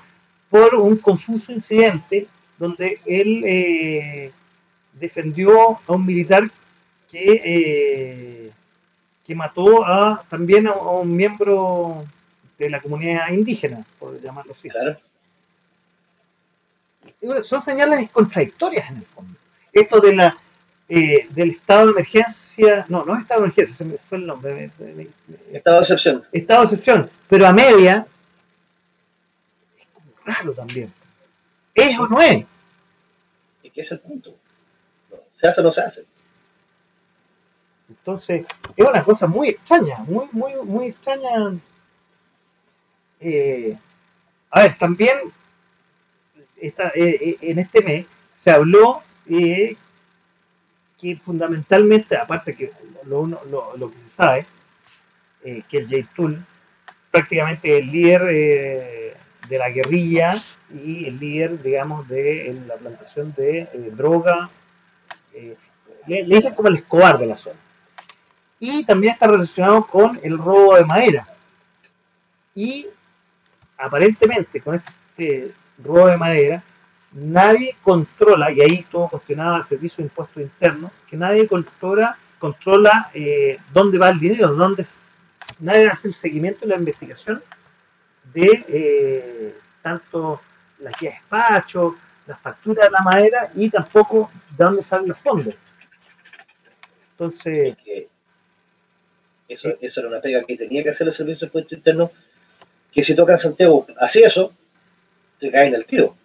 por un confuso incidente donde él eh, defendió a un militar que, eh, que mató a, también a, un miembro de la comunidad indígena, por llamarlo así. Son señales contradictorias en el fondo. Esto de la, eh, del estado de emergencia, no, no es estado de emergencia, se me fue el nombre. estado de excepción. Estado de excepción, pero a media es como raro también. ¿Es o no es? Es que es el punto. ¿Se hace o no se hace? Entonces, es una cosa muy extraña, muy, muy, muy extraña. Eh, a ver, también esta, eh, eh, en este mes se habló que fundamentalmente, aparte que lo, lo, lo que se sabe, que el J-Tool prácticamente el líder de la guerrilla y el líder, digamos, de la plantación de droga. le, le dicen como el escobar de la zona y también está relacionado con el robo de madera. Y aparentemente con este robo de madera, nadie controla, y ahí todo cuestionaba el Servicio de Impuestos Internos, que nadie controla, controla eh, dónde va el dinero, dónde nadie hace el seguimiento y la investigación de eh, tanto las guías de despacho, las facturas de la madera y tampoco de dónde salen los fondos. Entonces, eso, eso era una pega que tenía que hacer el Servicio de Impuestos Internos, que si toca Santiago así eso, te cae en el tiro.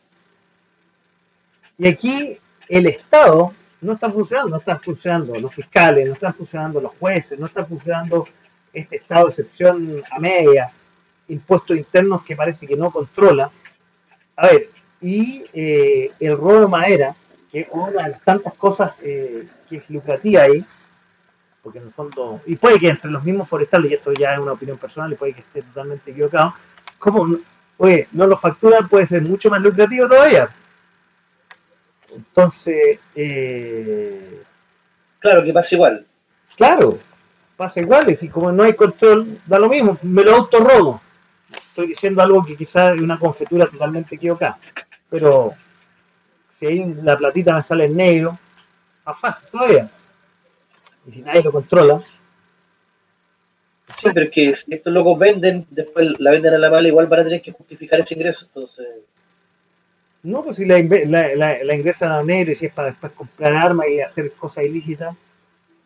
Y aquí el Estado no está funcionando, no están funcionando los fiscales, no están funcionando los jueces, no está funcionando este estado de excepción a media, impuestos internos que parece que no controla. A ver, y eh, el robo de madera, que es una de las tantas cosas eh, que es lucrativa ahí, porque en el fondo, y puede que entre los mismos forestales, y esto ya es una opinión personal y puede que esté totalmente equivocado, como, oye, no lo facturan, puede ser mucho más lucrativo todavía. Entonces, eh, claro que pasa igual. Claro, pasa igual, y como no hay control, da lo mismo, me lo autorrobo. Estoy diciendo algo que quizás es una conjetura totalmente equivocada, pero si ahí la platita me sale en negro, más fácil todavía y si nadie lo controla. Sí, pero que si estos locos venden, después la venden a la mala, igual van a tener que justificar ese ingreso. Entonces. No, pues si la, la, ingresan a negro y si es para después comprar armas y hacer cosas ilícitas.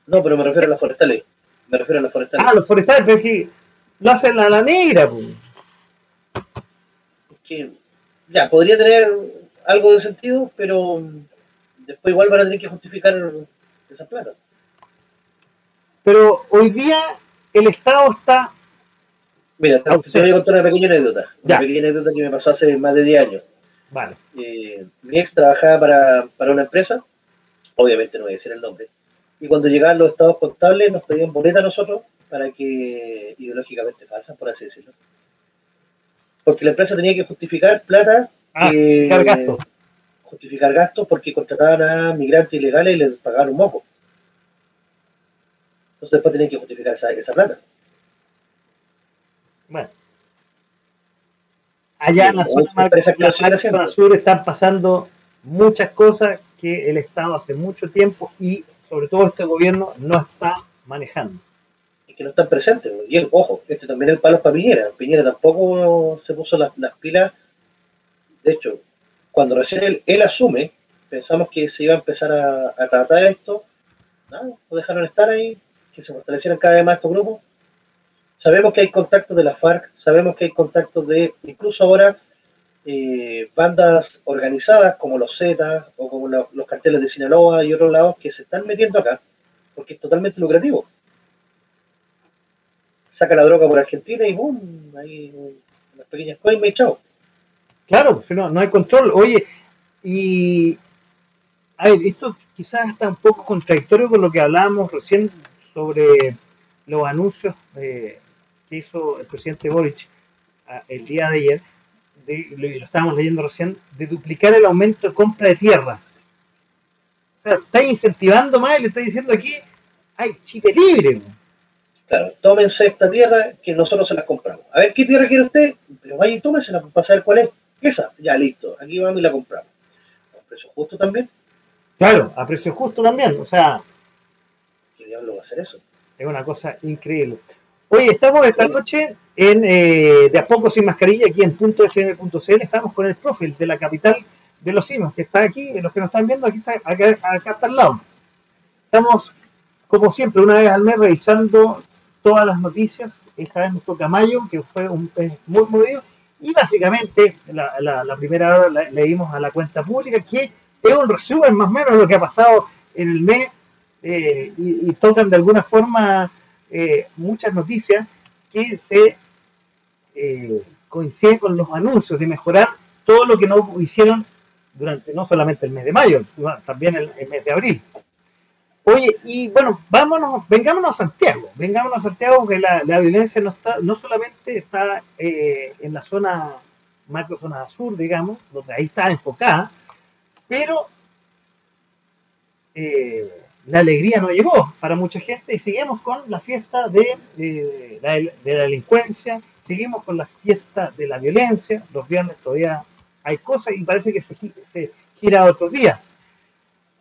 No, pero me refiero a las forestales. Me refiero a las forestales. Ah, los forestales, pero es que lo hacen a la negra, pues. Que, ya, podría tener algo de sentido, pero después igual van a tener que justificar esa plata. Pero hoy día el Estado está... Mira, te, voy a contar una pequeña anécdota. Una pequeña anécdota que me pasó hace más de 10 años. Vale. Eh, mi ex trabajaba para, para, una empresa, obviamente no voy a decir el nombre, y cuando llegaban los estados contables nos pedían boleta a nosotros para que, ideológicamente falsas, por así decirlo. Porque la empresa tenía que justificar plata. Ah, justificar gastos. Justificar gastos porque contrataban a migrantes ilegales y les pagaban un moco. Entonces después tienen que justificar esa, esa plata. Bueno. Allá en la zona, sur están pasando muchas cosas que el Estado hace mucho tiempo y sobre todo este gobierno no está manejando. Y que no están presentes. Y ojo, este también es el palo para Piñera. Piñera tampoco se puso las, pilas. De hecho, cuando recién él, asume, pensamos que se iba a empezar a, a tratar esto. Nada, lo dejaron estar ahí que se fortalecieran cada vez más estos grupos. Sabemos que hay contactos de la FARC, sabemos que hay contactos de, incluso ahora, eh, bandas organizadas como los Z o como los carteles de Sinaloa y otros lados que se están metiendo acá, porque es totalmente lucrativo. Saca la droga por Argentina y ¡boom! Hay unas pequeñas coimas y chao. Claro, no, no hay control. Oye, y a ver, esto quizás está un poco contradictorio con lo que hablábamos recién sobre los anuncios eh, que hizo el presidente Boric ah, el día de ayer, y lo estábamos leyendo recién, de duplicar el aumento de compra de tierras. O sea, está incentivando más y le está diciendo aquí, hay chip libre. Claro, tómense esta tierra que nosotros se la compramos. A ver, ¿qué tierra quiere usted? Pero vaya y tómensela para saber cuál es. Esa, ya listo, aquí vamos y la compramos. ¿A precio justo también? Claro, a precio justo también. O sea, diablo va a hacer eso? Es una cosa increíble. Oye, estamos esta noche en eh, De a poco sin mascarilla, aquí en .fm.cl. Estamos con el profil de la capital de los Simos, que está aquí, los que nos están viendo, aquí está, acá, está al lado. Estamos, como siempre, una vez al mes revisando todas las noticias. Esta vez nos toca mayo, que fue un muy movido. Y básicamente, la, primera hora leímos a la cuenta pública, que es un resumen más o menos de lo que ha pasado en el mes eh, y, tocan de alguna forma eh, muchas noticias que se eh, coinciden con los anuncios de mejorar todo lo que no hicieron durante no solamente el mes de mayo, también el, mes de abril. Oye, y bueno, vámonos, vengámonos a Santiago, vengámonos a Santiago porque la, violencia no está, no solamente está en la zona, macro zona sur, digamos, donde ahí está enfocada, pero la alegría no llegó para mucha gente y seguimos con la fiesta de, la, delincuencia, seguimos con la fiesta de la violencia, los viernes todavía hay cosas y parece que se, se gira otro día.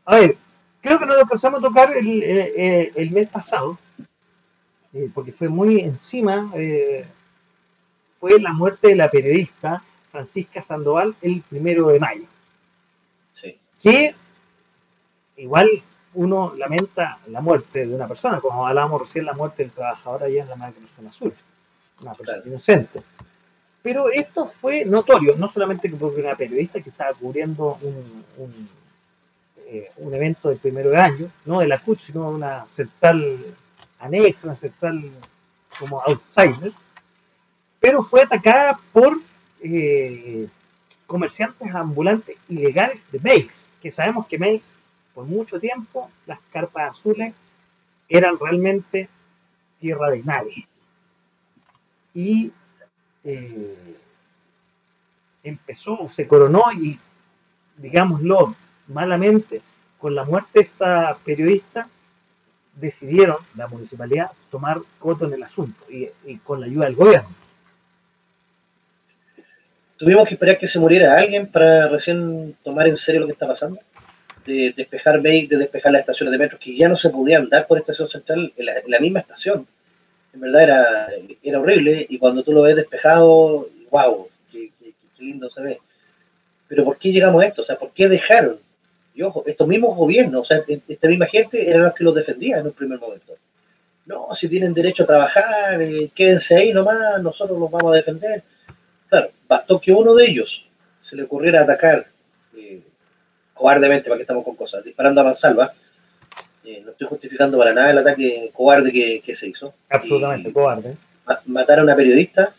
A ver, creo que no lo empezamos a tocar el, el, mes pasado, eh, porque fue muy encima, eh, fue la muerte de la periodista Francisca Sandoval el primero de mayo. Sí. Que igual uno lamenta la muerte de una persona, como hablábamos recién la muerte del trabajador allá en la zona Azul, una persona inocente. Pero esto fue notorio, no solamente porque una periodista que estaba cubriendo un, un, eh, evento del primero de año, no de la CUT, sino una central anexa, una central como outsider, pero fue atacada por eh, comerciantes ambulantes ilegales de Meix, que sabemos que Meix por mucho tiempo las carpas azules eran realmente tierra de nadie. Y eh, empezó, se coronó y, digámoslo malamente, con la muerte de esta periodista, decidieron la municipalidad tomar coto en el asunto y, y con la ayuda del gobierno. ¿Tuvimos que esperar que se muriera alguien para recién tomar en serio lo que está pasando? De despejar de despejar las estaciones de metro, que ya no se podían dar por estación central en la, misma estación. En verdad era, era horrible y cuando tú lo ves despejado, wow, qué, lindo se ve. Pero ¿por qué llegamos a esto? O sea, ¿por qué dejaron? Y ojo, estos mismos gobiernos, o sea, e, esta misma gente eran los que los defendían en un primer momento. No, si tienen derecho a trabajar, eh, quédense ahí nomás, nosotros los vamos a defender. Claro, bastó que uno de ellos se le ocurriera atacar cobardemente, para que estamos con cosas, disparando a mansalva. Eh, no estoy justificando para nada el ataque cobarde que, se hizo. Absolutamente cobarde. matar a una periodista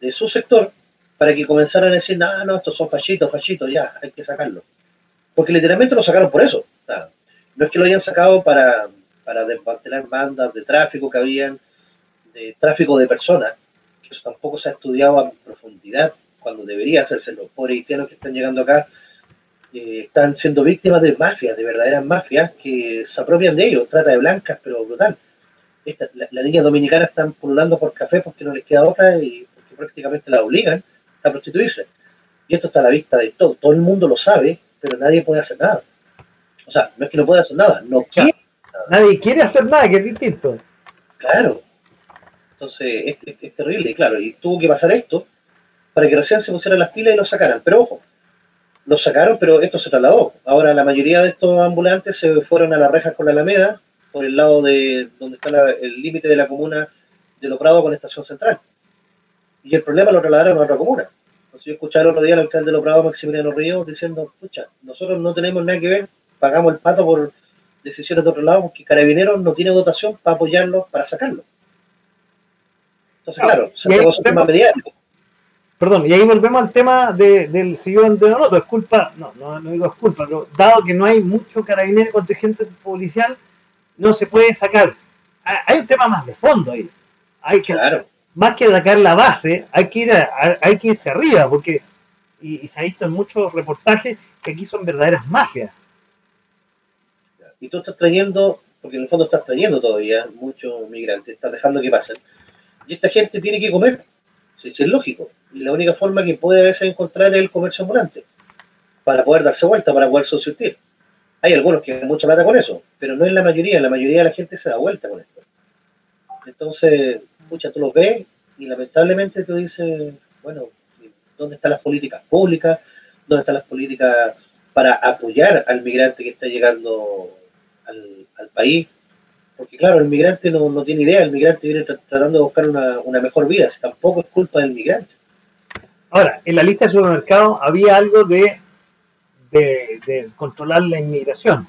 de su sector para que comenzaran a decir, no, no, estos son fachitos, fachitos, ya, hay que sacarlo. Porque literalmente lo sacaron por eso. no es que lo hayan sacado para, para desmantelar bandas de tráfico que habían, de tráfico de personas, que eso tampoco se ha estudiado a profundidad cuando debería hacerse. Los pobres haitianos que están llegando acá están siendo víctimas de mafias, de verdaderas mafias, que se apropian de ellos, trata de blancas, pero brutal. Esta, la, las niñas dominicanas están pululando por café porque no les queda otra y porque prácticamente la obligan a prostituirse. Y esto está a la vista de todo, todo el mundo lo sabe, pero nadie puede hacer nada. O sea, no es que no pueda hacer nada, no quiere. Nadie quiere hacer nada, que es distinto. Claro. Entonces, es, es, es terrible, claro, y tuvo que pasar esto para que recién se pusieran las pilas y lo sacaran. Pero ojo, lo sacaron, pero esto se trasladó. Ahora la mayoría de estos ambulantes se fueron a las rejas con la Alameda, por el lado de donde está el límite de la comuna de Loprado con Estación Central. Y el problema lo trasladaron a otra comuna. Entonces yo escuché el otro día al alcalde de Loprado, Maximiliano Ríos, diciendo, escucha, nosotros no tenemos nada que ver, pagamos el pato por decisiones de otro lado, porque Carabineros no tiene dotación para apoyarlo, para sacarlo. Entonces, claro, se su tema mediático Perdón, y ahí volvemos al tema del sillón de Nonoto. Es culpa, no, no, digo es culpa, pero dado que no hay mucho carabinero contingente policial, no se puede sacar. Hay un tema más de fondo ahí. Hay que, más que sacar la base, hay que ir hay que irse arriba, porque, y, se ha visto en muchos reportajes que aquí son verdaderas mafias. Y tú estás trayendo, porque en el fondo estás trayendo todavía muchos migrantes, estás dejando que pasen. Y esta gente tiene que comer. Es lógico y la única forma que puede a veces encontrar es el comercio ambulante, para poder darse vuelta, para poder subsistir. Hay algunos que mucha plata con eso, pero no es la mayoría, la mayoría de la gente se da vuelta con esto. Entonces, muchas tú los ves y lamentablemente tú dices, bueno, ¿dónde están las políticas públicas? ¿Dónde están las políticas para apoyar al migrante que está llegando al país? Porque claro, el migrante no, tiene idea, el migrante viene tratando de buscar una, mejor vida, tampoco es culpa del migrante. Ahora, en la lista de supermercados había algo de, de, controlar la inmigración.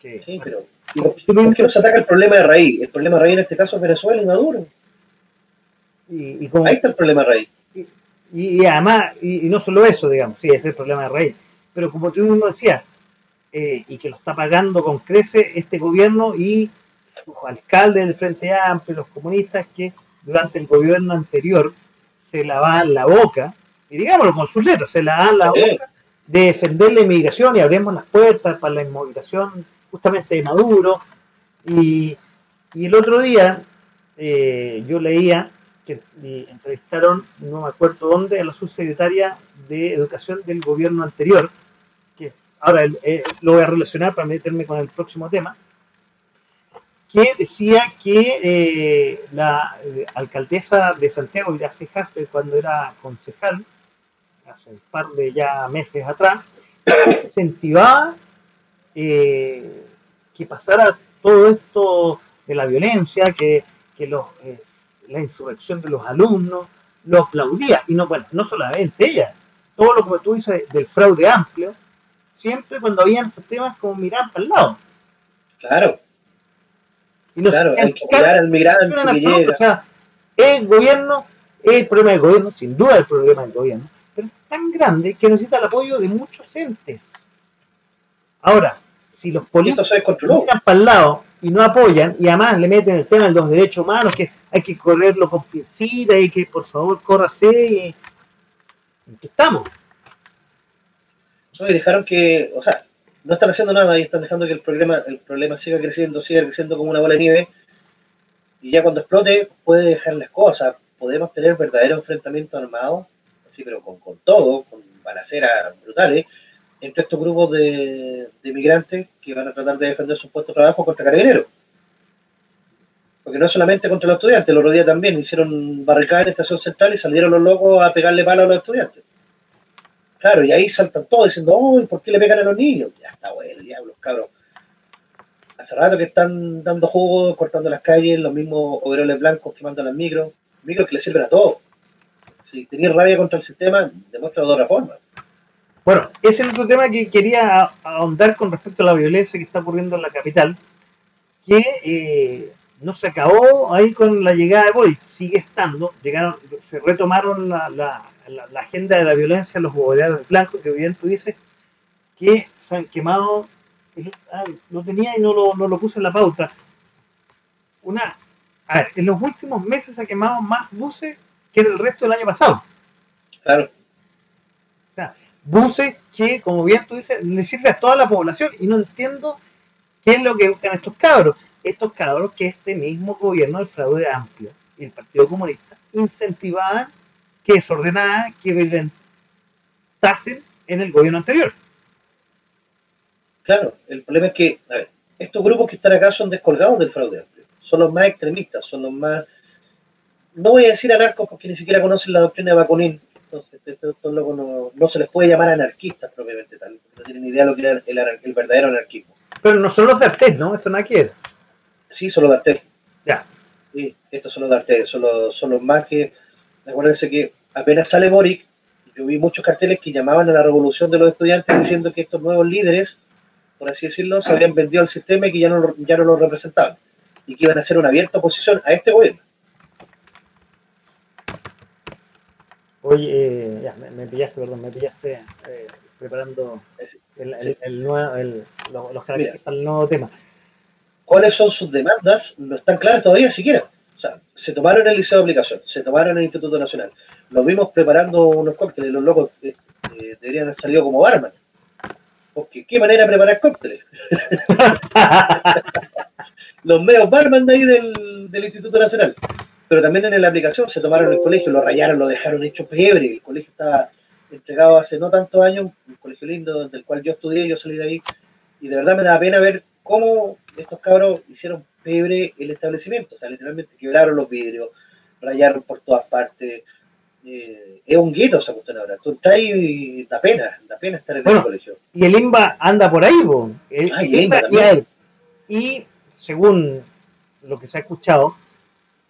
sí, pero ¿por qué no se ataca el problema de raíz? El problema de raíz en este caso es Venezuela y Maduro. Y, Ahí está el problema de raíz. Y, además, y, no solo eso, digamos, sí, ese es el problema de raíz. Pero como tú mismo decías, eh, y que lo está pagando con crece este gobierno y sus alcaldes del Frente Amplio, los comunistas, que durante el gobierno anterior se lavaban la boca, y digámoslo con sus letras, se lavaban la boca de defender la inmigración y abrimos las puertas para la inmigración justamente de Maduro. Y, el otro día eh, yo leía que entrevistaron, no me acuerdo dónde, a la subsecretaria de Educación del gobierno anterior, que ahora eh, lo voy a relacionar para meterme con el próximo tema, que decía que eh, la eh, alcaldesa de Santiago, Irace Jasper, cuando era concejal, hace un par de ya meses atrás, incentivaba eh, que pasara todo esto de la violencia, que, los, la insurrección de los alumnos, lo aplaudía. Y no, bueno, no solamente ella, todo lo que tú dices del fraude amplio, siempre cuando habían estos temas como mirar para el lado. Claro. Y claro, hay que mirar al migrante que llega. O sea, el gobierno, el problema del gobierno, sin duda el problema del gobierno, pero es tan grande que necesita el apoyo de muchos entes. Ahora, si los políticos miran para el lado y no apoyan, y además le meten el tema de los derechos humanos, que hay que correrlo con pincita y que por favor córrase, y... ¿en qué estamos? No, y dejaron que, o sea, no están haciendo nada y están dejando que el problema, el problema siga creciendo, siga creciendo como una bola de nieve. Y ya cuando explote puede dejar las cosas. Podemos tener verdaderos enfrentamientos armados, así pero con, todo, con balaceras brutales, entre estos grupos de, de inmigrantes que van a tratar de defender sus puestos de trabajo contra carabineros. Porque no solamente contra los estudiantes, el otro día también hicieron barricadas en la estación central y salieron los locos a pegarle palo a los estudiantes. Claro, y ahí saltan todos diciendo, uy, ¿por qué le pegan a los niños? Ya está bueno, diablos, cabros. Hace rato que están dando jugo, cortando las calles, los mismos overoles blancos quemando las micros, micros que le sirven a todos. Si tenéis rabia contra el sistema, demuestra de otra forma. Bueno, ese es otro tema que quería ahondar con respecto a la violencia que está ocurriendo en la capital, que eh, no se acabó ahí con la llegada de Boy, sigue estando, llegaron, se retomaron la, agenda de la violencia, los bobeados blancos, que bien tú dices, que se han quemado, ah, lo tenía y no lo, no lo puse en la pauta. Una, a ver, en los últimos meses se han quemado más buses que en el resto del año pasado. Claro. O sea, buses que, como bien tú dices, le sirve a toda la población y no entiendo qué es lo que buscan estos cabros. Estos cabros que este mismo gobierno del fraude amplio y el Partido Comunista incentivaban que desordenada que violentasen en el gobierno anterior. Claro, el problema es que, a ver, estos grupos que están acá son descolgados del fraude son los más extremistas, son los más, no voy a decir anarcos porque ni siquiera conocen la doctrina de Bakunin, entonces estos, locos no, se les puede llamar anarquistas propiamente tal, no tienen ni idea de lo que es el, verdadero anarquismo. Pero no son los de Artés, ¿no? Esto no quiere. Sí, son los de Artés. Ya. Sí, estos son los de Artés, son los, son los más que Acuérdense que apenas sale Boric, yo vi muchos carteles que llamaban a la revolución de los estudiantes diciendo que estos nuevos líderes, por así decirlo, se habían vendido al sistema y que ya no, ya no lo representaban y que iban a hacer una abierta oposición a este gobierno. Oye, eh, ya, me, pillaste, perdón, me pillaste eh, preparando el, nuevo, los, caracteres para el nuevo tema. ¿Cuáles son sus demandas? No están claras todavía siquiera se tomaron el Liceo de Aplicación, se tomaron el Instituto Nacional. Los vimos preparando unos cócteles, los locos eh, eh, deberían haber salido como barman. Porque qué manera de preparar cócteles. los medios barman de ahí del, Instituto Nacional. Pero también en la aplicación se tomaron el colegio, lo rayaron, lo dejaron hecho pebre. El colegio estaba entregado hace no tantos años, un colegio lindo del cual yo estudié, yo salí de ahí. Y de verdad me da pena ver cómo estos cabros hicieron pebre el establecimiento. O sea, literalmente quebraron los vidrios, rayaron por todas partes. Eh, es un gueto esa cuestión ahora. Tú estás y da pena, da pena estar en el colegio. Y el IMBA anda por ahí, vos. Ah, y, y según lo que se ha escuchado,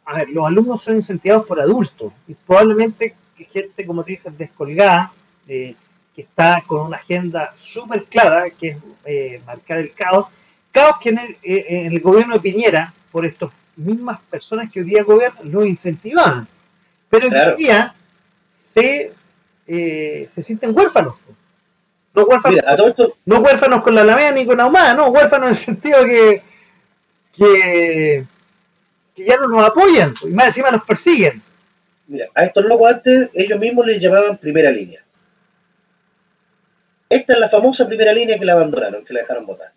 a ver, los alumnos son incentivados por adultos y probablemente gente, como te dices, descolgada, eh, que está con una agenda súper clara, que es eh, marcar el caos. Caos que en el, en el, gobierno de Piñera, por estas mismas personas que hoy día gobiernan, lo incentivaban. Pero hoy día se, se sienten huérfanos. No huérfanos, no huérfanos con la Alameda ni con Ahumada, no, huérfanos en el sentido que, que, ya no nos apoyan y más encima nos persiguen. Mira, a estos locos antes ellos mismos les llamaban primera línea. Esta es la famosa primera línea que la abandonaron, que la dejaron votar.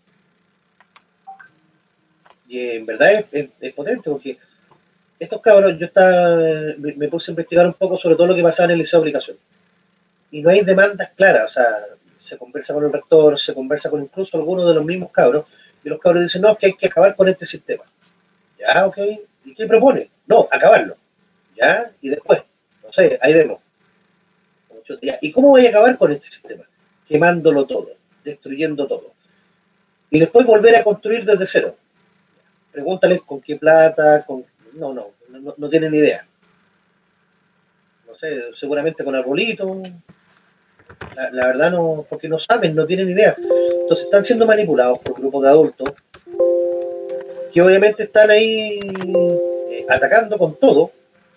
Y en verdad es, potente porque estos cabros, yo estaba, me, puse a investigar un poco sobre todo lo que pasaba en el liceo de aplicación. Y no hay demandas claras, o sea, se conversa con el rector, se conversa con incluso algunos de los mismos cabros, y los cabros dicen, no, que hay que acabar con este sistema. Ya, ok. ¿Y qué propone? No, acabarlo. Ya, y después, no sé, ahí vemos. ¿Y cómo voy a acabar con este sistema? Quemándolo todo, destruyendo todo. Y después volver a construir desde cero. Pregúntales con qué plata, con... No, no, no, no tienen idea. No sé, seguramente con arbolito, la, verdad no, porque no saben, no tienen idea. Entonces están siendo manipulados por grupos de adultos que obviamente están ahí eh, atacando con todo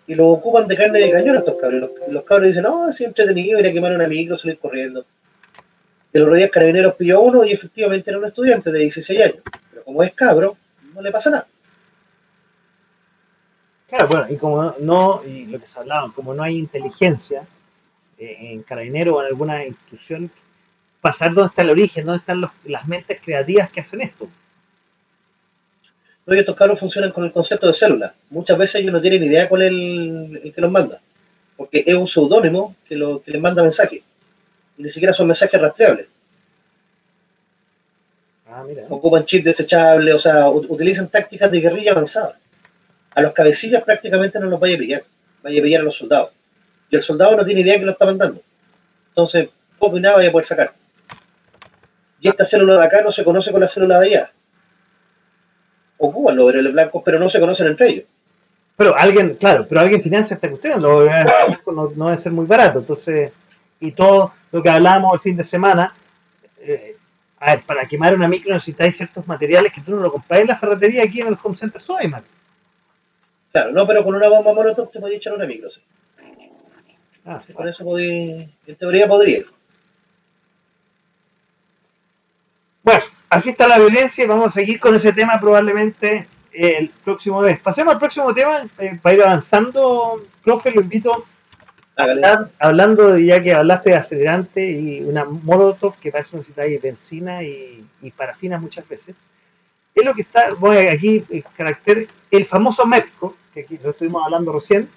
y lo ocupan de carne de cañón a estos cabros. Los, cabros dicen, no, es entretenido ir a quemar una micro, salir corriendo. De los días carabineros pilló uno y efectivamente era un estudiante de 16 años. Pero como es cabro, no le pasa nada. Claro, bueno, y como no, y lo que se hablaba, como no hay inteligencia, en Carabinero o en alguna institución, pasar dónde está el origen, dónde están las mentes creativas que hacen esto. No, estos cabros funcionan con el concepto de célula. Muchas veces ellos no tienen idea cuál es el, que los manda, porque es un seudónimo que, lo, que les manda mensajes. Y ni siquiera son mensajes rastreables. Ah, Ocupan chips desechables, o sea, utilizan tácticas de guerrilla avanzada. A los cabecillas prácticamente no los vaya a pillar, vaya a pillar a los soldados y el soldado no tiene idea que lo está mandando. Entonces, poco y nada vaya a poder sacar. Y esta célula de acá no se conoce con la célula de allá. Ocupan los vereles blancos, pero no se conocen entre ellos. Pero alguien, claro, pero alguien financia esta cuestión, lo, no, no debe ser muy barato. Entonces, y todo lo que hablábamos el fin de semana, eh, a ver, para quemar una micro necesitáis ciertos materiales que tú no lo compráis en la ferretería aquí en el Home Center Sodimac. Claro, no, pero con una bomba molotov te podías echar una micro, sí. Ah, con eso podría, en teoría podría. Bueno, así está la violencia y vamos a seguir con ese tema probablemente el próximo mes. Pasemos al próximo tema eh, para ir avanzando. Profe, lo invito hablando ya que hablaste de acelerante y una molotov que para eso necesitáis benzina y, y, parafina muchas veces. Es lo que está, voy aquí el carácter, el famoso MEPCO, que lo estuvimos hablando recién,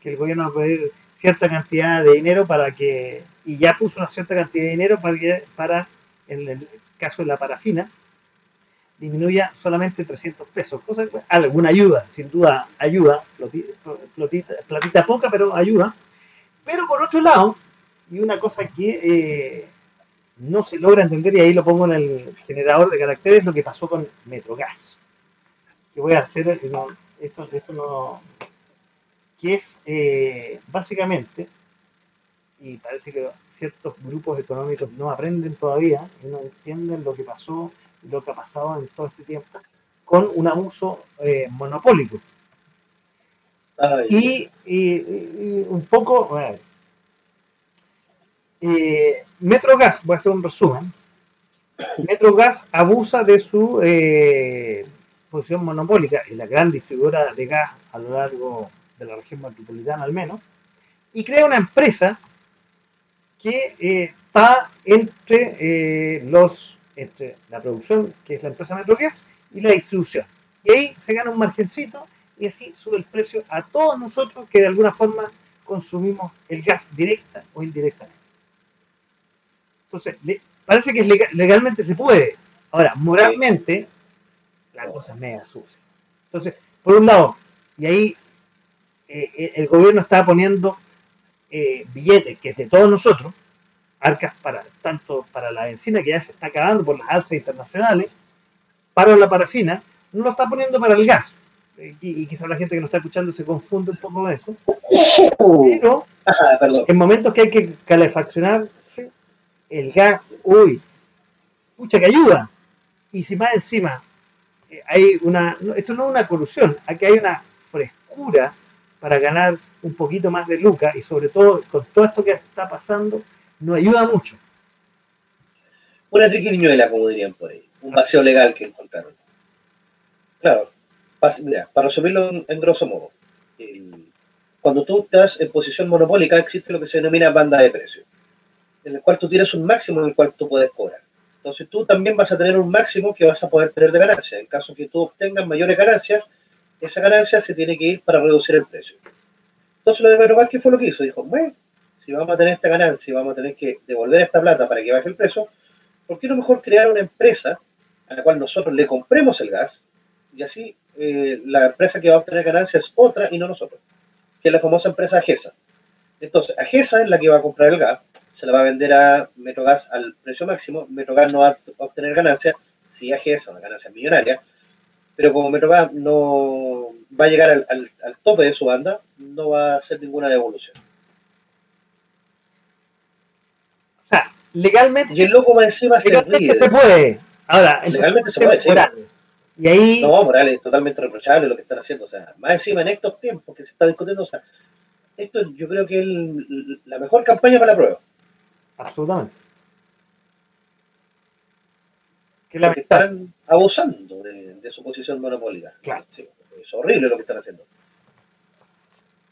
que el gobierno va a poder cierta cantidad de dinero para que, y ya puso una cierta cantidad de dinero para que, para, en el caso de la parafina, disminuya solamente 300 pesos, cosa alguna ayuda, sin duda ayuda, platita, poca, pero ayuda. Pero por otro lado, y una cosa que eh, no se logra entender, y ahí lo pongo en el generador de caracteres, lo que pasó con Metrogas. Que voy a hacer, eh, esto, esto no, que es eh, básicamente, y parece que ciertos grupos económicos no aprenden todavía y no entienden lo que pasó, lo que ha pasado en todo este tiempo, con un abuso eh, monopólico. Y, un poco, bueno, eh, Metrogas, voy a hacer un resumen, Metrogas abusa de su posición monopólica, es la gran distribuidora de gas a lo largo de la región metropolitana al menos, y crea una empresa que eh, está entre eh, los entre la producción, que es la empresa Metrogas, y la distribución. Y ahí se gana un margencito y así sube el precio a todos nosotros que de alguna forma consumimos el gas directa o indirectamente. Entonces, parece que legalmente se puede. Ahora, moralmente, la cosa es mega sucia. Entonces, por un lado, y ahí eh, el gobierno está poniendo eh, billetes que es de todos nosotros, arcas para tanto para la benzina que ya se está acabando por las alzas internacionales, para la parafina, no lo está poniendo para el gas. Y, quizás la gente que nos está escuchando se confunde un poco con eso. Pero en momentos que hay que calefaccionar el gas, uy, mucha que ayuda. Y si más encima eh, hay una, esto no es una colusión, aquí hay una frescura para ganar un poquito más de lucas y sobre todo con todo esto que está pasando, no ayuda mucho. Una triquiñuela, como dirían por ahí, un vacío legal que encontraron. Claro, para resumirlo en, grosso modo, cuando tú estás en posición monopólica existe lo que se denomina banda de precios, en el cual tú tienes un máximo en el cual tú puedes cobrar. Entonces tú también vas a tener un máximo que vas a poder tener de ganancia. En caso que tú obtengas mayores ganancias, esa ganancia se tiene que ir para reducir el precio. Entonces lo de Pedro ¿qué fue lo que hizo? Dijo, bueno, si vamos a tener esta ganancia y vamos a tener que devolver esta plata para que baje el precio, ¿por qué no mejor crear una empresa a la cual nosotros le compremos el gas y así eh, la empresa que va a obtener ganancia es otra y no nosotros, que es la famosa empresa Agesa. Entonces, Agesa es la que va a comprar el gas, se la va a vender a Metrogas al precio máximo, Metrogas no va a obtener ganancia, si Agesa, una ganancia millonaria, pero como Metrogas no va a llegar al, tope de su banda, no va a hacer ninguna devolución. Legalmente. Y el loco más encima se ríe. Se puede. Ahora, legalmente se puede. Y ahí... No, Morales, es totalmente reprochable lo que están haciendo. O sea, más encima en estos tiempos que se está discutiendo, o sea, esto yo creo que es la mejor campaña para la prueba. Absolutamente. Que la están abusando de, su posición monopólica. Claro. es horrible lo que están haciendo.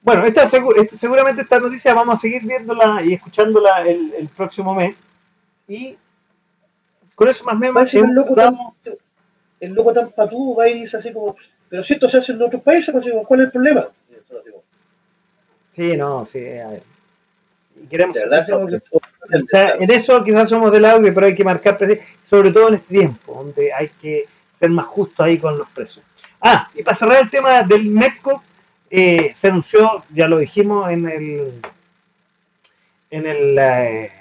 Bueno, esta, seguramente esta noticia vamos a seguir viéndola y escuchándola el, próximo mes. Y con eso más o menos el loco tan patudo va y dice así como, pero si esto se hace en otros países, pues, ¿cuál es el problema? Sí, no, sí. Queremos en eso quizás somos del audio, pero hay que marcar sobre todo en este tiempo, donde hay que ser más justo ahí con los precios. Ah, y para cerrar el tema del MECO, eh, se anunció, ya lo dijimos en el en el, eh,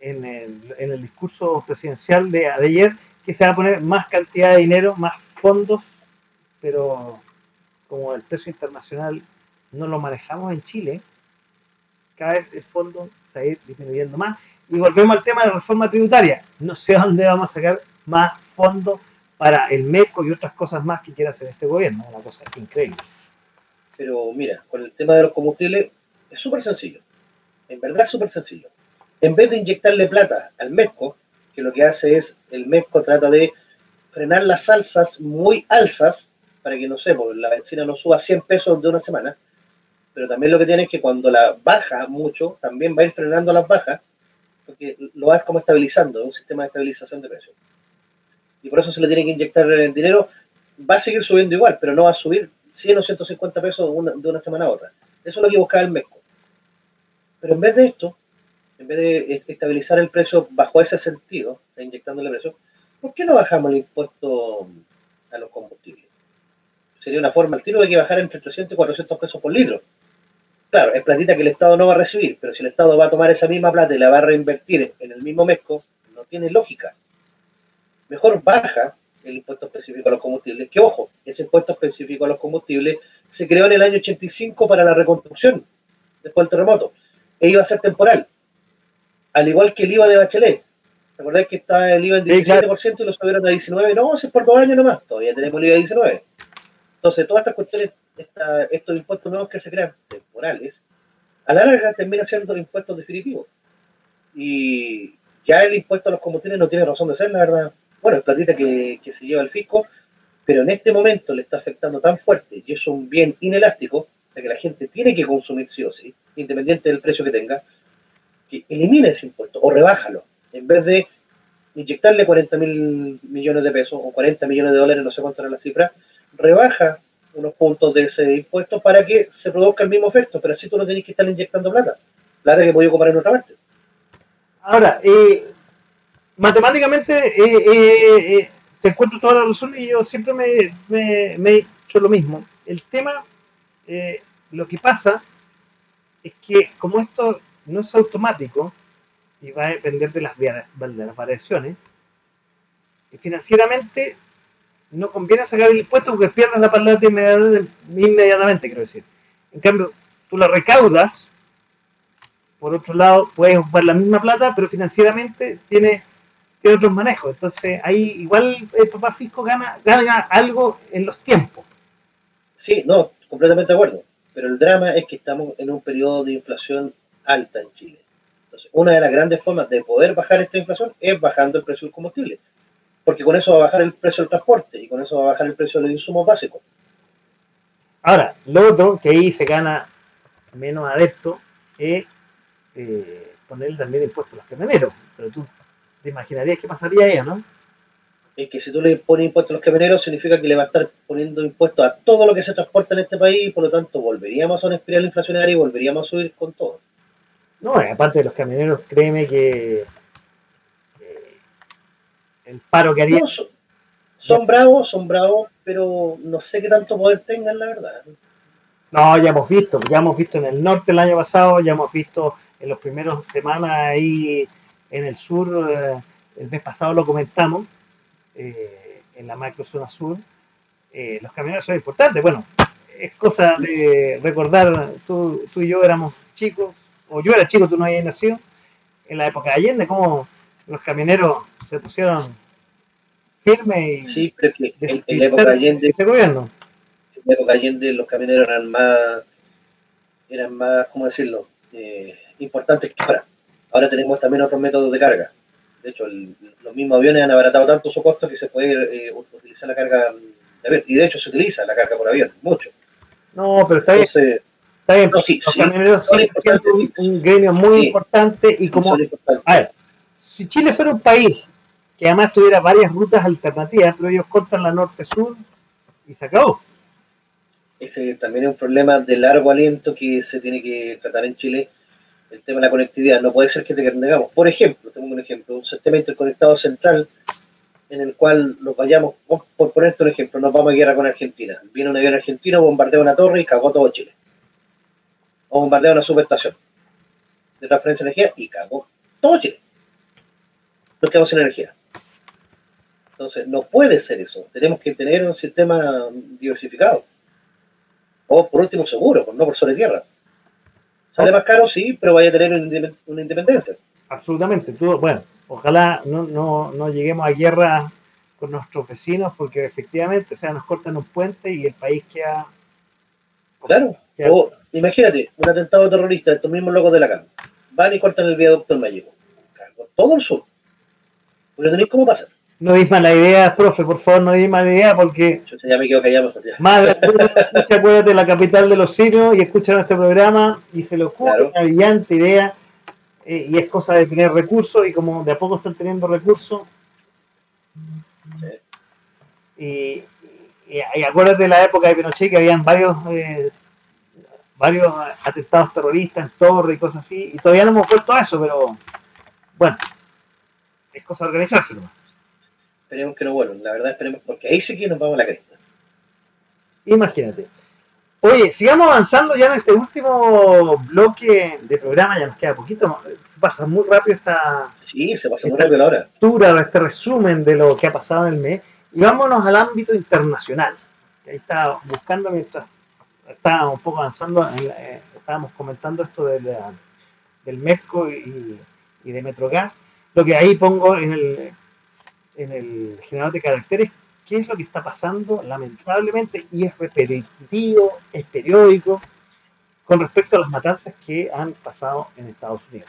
en el, en el discurso presidencial de, de ayer, que se va a poner más cantidad de dinero, más fondos, pero como el precio internacional no lo manejamos en Chile, cada vez el fondo se va a ir disminuyendo más. Y volvemos al tema de la reforma tributaria. No sé dónde vamos a sacar más fondos para el MECO y otras cosas más que quiera hacer este gobierno. Una cosa increíble. Pero mira, con el tema de los combustibles es súper sencillo. En verdad es súper sencillo. En vez de inyectarle plata al MECO, lo que hace es, el MESCO trata de frenar las salsas muy alzas para que, no sé, porque la benzina no suba 100 pesos de una semana, pero también lo que tiene es que cuando la baja mucho, también va a ir frenando las bajas, porque lo va como estabilizando, un sistema de estabilización de precios. Y por eso se le tiene que inyectar el dinero, va a seguir subiendo igual, pero no va a subir 100 o 150 pesos de una, de una semana a otra. Eso es lo que buscaba el MESCO. Pero en vez de esto, en vez de estabilizar el precio bajo ese sentido, inyectándole precio, ¿por qué no bajamos el impuesto a los combustibles? Sería una forma al tiro de que bajar entre 300 y 400 pesos por litro. Claro, es platita que el Estado no va a recibir, pero si el Estado va a tomar esa misma plata y la va a reinvertir en el mismo MESCO, no tiene lógica. Mejor baja el impuesto específico a los combustibles, que ojo, ese impuesto específico a los combustibles se creó en el año 85 para la reconstrucción, después del terremoto, e iba a ser temporal al igual que el IVA de Bachelet. ¿Te acordás que estaba el IVA en 17% y lo subieron a 19%? No, es por dos años nomás, todavía tenemos el IVA de 19%. Entonces, todas estas cuestiones, estos impuestos nuevos que se crean, temporales, a la larga terminan siendo impuestos definitivos. Y ya el impuesto a los combustibles no tiene razón de ser, la verdad. Bueno, es platita que, que se lleva el fisco, pero en este momento le está afectando tan fuerte y es un bien inelástico, de que la gente tiene que consumir sí o sí, independiente del precio que tenga, que elimine ese impuesto o rebájalo, en vez de inyectarle 40 mil millones de pesos o 40 millones de dólares, no sé cuánto era la cifra, rebaja unos puntos de ese impuesto para que se produzca el mismo efecto, pero así tú no tenés que estar inyectando plata, plata que voy a comprar en otra parte. Ahora, eh, matemáticamente eh, eh, te encuentro toda la razón y yo siempre me, me, he hecho lo mismo. El tema, lo que pasa es que como esto no es automático y va a depender de las, variaciones. Y financieramente no conviene sacar el impuesto porque pierdes la plata inmediatamente, quiero decir. En cambio, tú la recaudas, por otro lado, puedes ocupar la misma plata, pero financieramente tiene, tiene otros manejos. Entonces, ahí igual el papá Fisco gana, gana algo en los tiempos. Sí, no, completamente de acuerdo. Pero el drama es que estamos en un periodo de inflación alta en Chile. Entonces, una de las grandes formas de poder bajar esta inflación es bajando el precio del combustible. Porque con eso va a bajar el precio del transporte y con eso va a bajar el precio de los insumos básicos. Ahora, lo otro que ahí se gana menos adepto es eh, poner también impuestos a los camioneros. Pero tú te imaginarías qué pasaría ahí, ¿no? Es que si tú le pones impuestos a los camioneros, significa que le va a estar poniendo impuestos a todo lo que se transporta en este país y por lo tanto volveríamos a una espiral inflacionaria y volveríamos a subir con todo. No, aparte de los camioneros, créeme que el paro que haría. son, bravos, son bravos, pero no sé qué tanto poder tengan, la verdad. No, ya hemos visto, ya hemos visto en el norte el año pasado, ya hemos visto en los primeros semanas ahí en el sur, eh, el mes pasado lo comentamos, eh, en la macro zona sur, eh, los camioneros son importantes. Bueno, es cosa de recordar, tú, tú y yo éramos chicos, o yo era chico, tú no habías nacido, en la época de Allende, como los camioneros se pusieron firmes y sí, pero que en, la época Allende ese gobierno. En la época Allende los camioneros eran más eran más, ¿cómo decirlo? Eh, importantes que ahora. Ahora tenemos también otros métodos de carga. De hecho, los mismos aviones han abaratado tanto su costo que se puede eh, utilizar la carga de avión. Y de hecho se utiliza la carga por avión, mucho. No, pero está bien. Está bien. los camioneros son un, gremio muy importante y como... A ver, si Chile fuera un país que además tuviera varias rutas alternativas, pero ellos cortan la norte-sur y se acabó. Ese también es un problema de largo aliento que se tiene que tratar en Chile, el tema de la conectividad. No puede ser que tengamos, por ejemplo, tengo un ejemplo, un sistema interconectado central en el cual nos vayamos, por ponerte un ejemplo, nos vamos a guerra con Argentina. Viene un avión argentino, bombardea una torre y cagó todo Chile. O bombardea una subestación de transferencia de energía y cagó todo Chile. Nos quedamos sin energía. Entonces, no puede ser eso. Tenemos que tener un sistema diversificado. O por último seguro, no por sobre tierra. Sale más caro, sí, pero vaya a tener una independencia. Absolutamente. bueno, ojalá no, lleguemos a guerra con nuestros vecinos porque efectivamente, o sea, nos cortan un puente y el país queda... Claro. O, imagínate, un atentado terrorista, estos mismos locos de la cama. Van y cortan el viaducto en Mayeco. Todo el sur. Porque tenéis cómo pasar. No dis mala idea, profe, por favor, no dis mala idea porque. Yo ya me quedo callado. Madre, escucha, acuérdate la capital de los sirios y escucha nuestro programa y se le ocurre una brillante idea eh, y es cosa de tener recursos y como de a poco están teniendo recursos. Y, y, acuérdate de la época de Pinochet que habían varios eh, varios atentados terroristas en torre y cosas así y todavía no hemos vuelto a eso, pero bueno, es cosa de organizarse nomás. Esperemos que no vuelvan, la verdad esperemos, porque ahí sí que nos vamos a la cresta. Imagínate. Oye, sigamos avanzando ya en este último bloque de programa, ya nos queda poquito, se pasa muy rápido esta... Sí, se pasa muy rápido la hora. Este resumen de lo que ha pasado en el mes, y vámonos al ámbito internacional. Ahí está buscando mientras estábamos un poco avanzando, eh, estábamos comentando esto del, del MESCO y, y de Metrogas, lo que ahí pongo en el, en el generador de caracteres qué es lo que está pasando, lamentablemente, y es repetitivo, es periódico, con respecto a las matanzas que han pasado en Estados Unidos.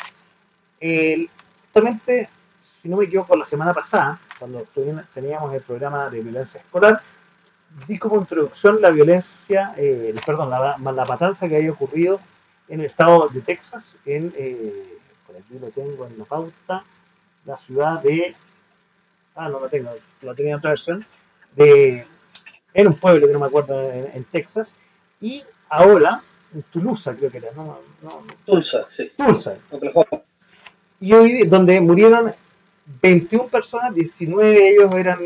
justamente, si no me equivoco, la semana pasada, cuando teníamos el programa de violencia escolar, di como introducción la violencia, eh, perdón, la, la, matanza que había ocurrido en el estado de Texas, en, eh, por aquí lo tengo en la pauta, la ciudad de ah, no lo tengo, lo tenía en otra versión, de, era un pueblo que no me acuerdo en, Texas, y ahora, en Tulusa creo que era, no, no Tulsa, sí. Tulsa. Y hoy, donde murieron 21 personas, 19 de ellos eran,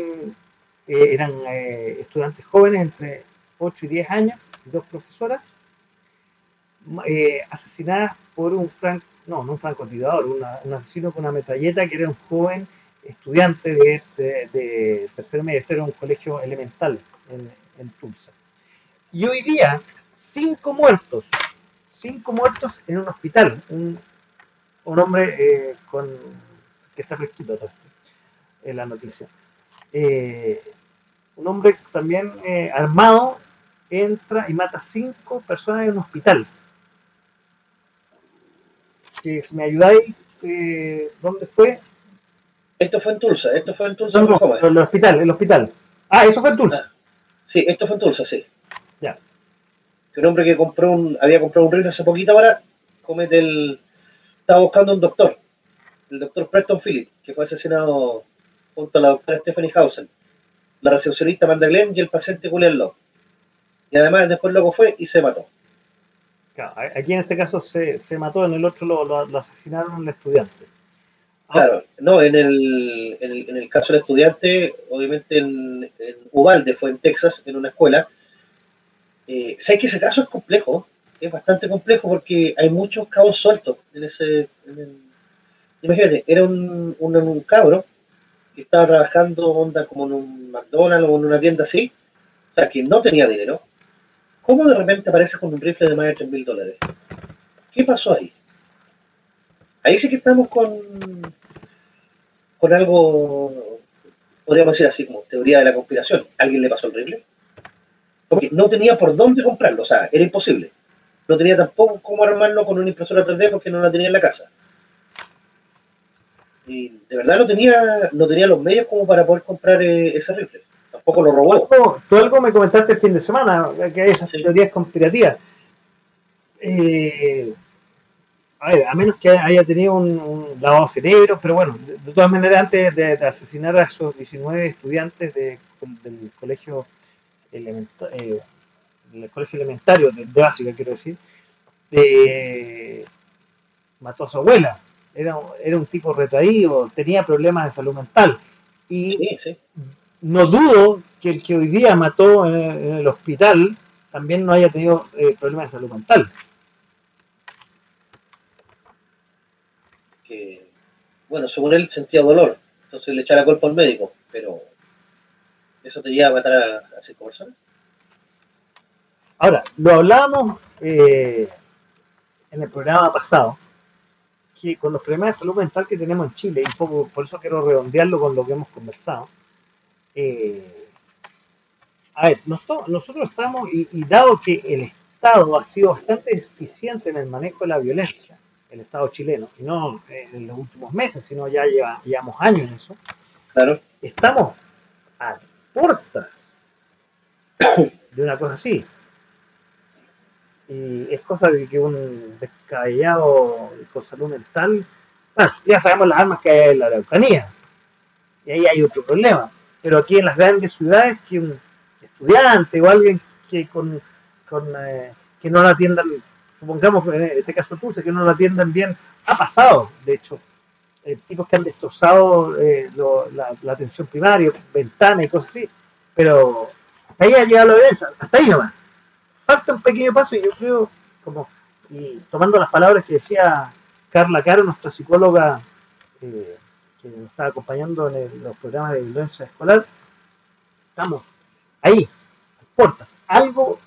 eh, eran eh, estudiantes jóvenes entre 8 y 10 años, dos profesoras, eh, asesinadas por un franco, no, no un francotirador, un asesino con una metralleta que era un joven estudiante de, de, de tercer medio, este era un colegio elemental en, Tulsa. Y hoy día, cinco muertos, cinco muertos en un hospital, un, hombre con, que está fresquito en la noticia. Un hombre también eh, armado entra y mata cinco personas en un hospital. Que si me ayudáis, eh, ¿dónde fue? Esto fue en Tulsa, esto fue en Tulsa. No, no, el hospital, el hospital. Ah, eso fue en Tulsa. Sí, esto fue en Tulsa, sí. Ya. Que un hombre que compró un, había comprado un rifle hace poquito ahora, comete el. Estaba buscando un doctor, el doctor Preston Phillips, que fue asesinado junto a la doctora Stephanie Hausen, la recepcionista Amanda Glenn y el paciente Julian Love. Y además después loco fue y se mató. Claro, aquí en este caso se, se mató, en el otro lo, lo, lo asesinaron el estudiante. Ah, Claro, no, en el, en el, en el caso del estudiante, obviamente en, en Uvalde, fue en Texas, en una escuela. Eh, ¿Sabes que ese caso es complejo? Es bastante complejo porque hay muchos cabos sueltos en ese... en el- imagínate, era un, un, un cabro que estaba trabajando onda como en un McDonald's o en una tienda así, o sea, que no tenía dinero. ¿Cómo de repente aparece con un rifle de más de 3 mil dólares? ¿Qué pasó ahí? Ahí sí que estamos con, con algo, podríamos decir así, como teoría de la conspiración. ¿Alguien le pasó el rifle? Porque no tenía por dónde comprarlo, o sea, era imposible. No tenía tampoco cómo armarlo con una impresora 3D porque no la tenía en la casa. Y de verdad no tenía, no tenía los medios como para poder comprar eh, ese rifle. Tampoco lo robó. Algo- tú algo me comentaste el fin de semana, que hay esas Sí. teorías conspirativas. Eh, a ver, a menos que haya tenido un, un lavado de cerebro, pero bueno, de, de todas maneras, antes de, de asesinar a esos 19 estudiantes de- del colegio elementa- eh, del colegio elementario, de, de básica quiero decir, eh, mató a su abuela. Era, era un tipo retraído, tenía problemas de salud mental. Y Sí, sí. no dudo que el que hoy día mató en, en el hospital también no haya tenido eh, problemas de salud mental. que, bueno, según él sentía dolor, entonces le echara culpa al médico, pero eso te lleva a matar a, a cinco personas. Ahora, lo hablábamos eh, en el programa pasado, que con los problemas de salud mental que tenemos en Chile, y un poco por eso quiero redondearlo con lo que hemos conversado, eh, a ver, nosotros, nosotros estamos, y, y dado que el Estado ha sido bastante eficiente en el manejo de la violencia, el Estado chileno, y no en los últimos meses, sino ya lleva, llevamos años en eso, Claro, estamos a puerta de una cosa así. Y es cosa de que un descabellado con salud mental, ya sabemos las armas que hay en la Araucanía, y ahí hay otro problema. Pero aquí en las grandes ciudades, que un estudiante o alguien que con, eh, que no la atiendan, supongamos en este caso Tulsa, que no la atiendan bien, ha pasado, de hecho, eh, tipos que han destrozado eh, la, atención primaria, ventanas y cosas así, pero hasta ahí ha llegado la violencia, hasta ahí nomás. Falta un pequeño paso y yo creo, como, y tomando las palabras que decía Carla Caro, nuestra psicóloga eh, que nos está acompañando en los programas de violencia escolar, estamos ahí, las puertas. Algo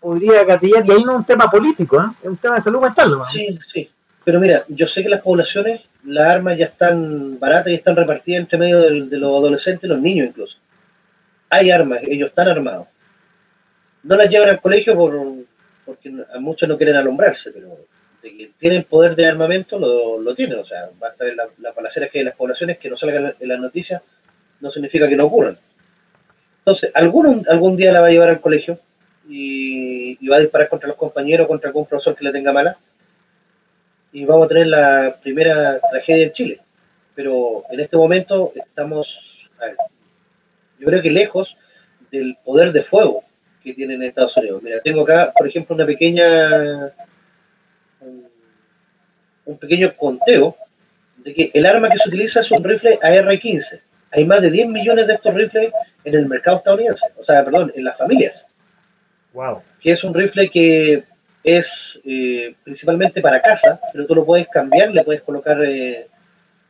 podría gatillar, y ahí no es un tema político, ¿eh? es un tema de salud mental nomás. sí, sí. Pero mira, yo sé que las poblaciones, las armas ya están baratas y están repartidas entre medio del- de, los adolescentes y los niños incluso. Hay armas, ellos están armados. No las llevan al colegio por, porque muchos no quieren alumbrarse, pero de que tienen poder de armamento lo, lo tienen. O sea, basta ver la- las balaceras que hay en las poblaciones que no salgan en las noticias, no significa que no ocurran. Entonces, algún día la va a llevar al colegio y, y va a disparar contra los compañeros, contra algún profesor que le tenga mala. Y vamos a tener la primera tragedia en Chile. Pero en este momento estamos, a ver, yo creo que lejos del poder de fuego que tienen en Estados Unidos. Mira, tengo acá, por ejemplo, una pequeña, un, pequeño conteo de que el arma que se utiliza es un rifle AR-15. Hay más de 10 millones de estos rifles en el mercado estadounidense, o sea, perdón, en las familias, Wow. que es un rifle que es eh, principalmente para casa, pero tú lo puedes cambiar, le puedes colocar eh,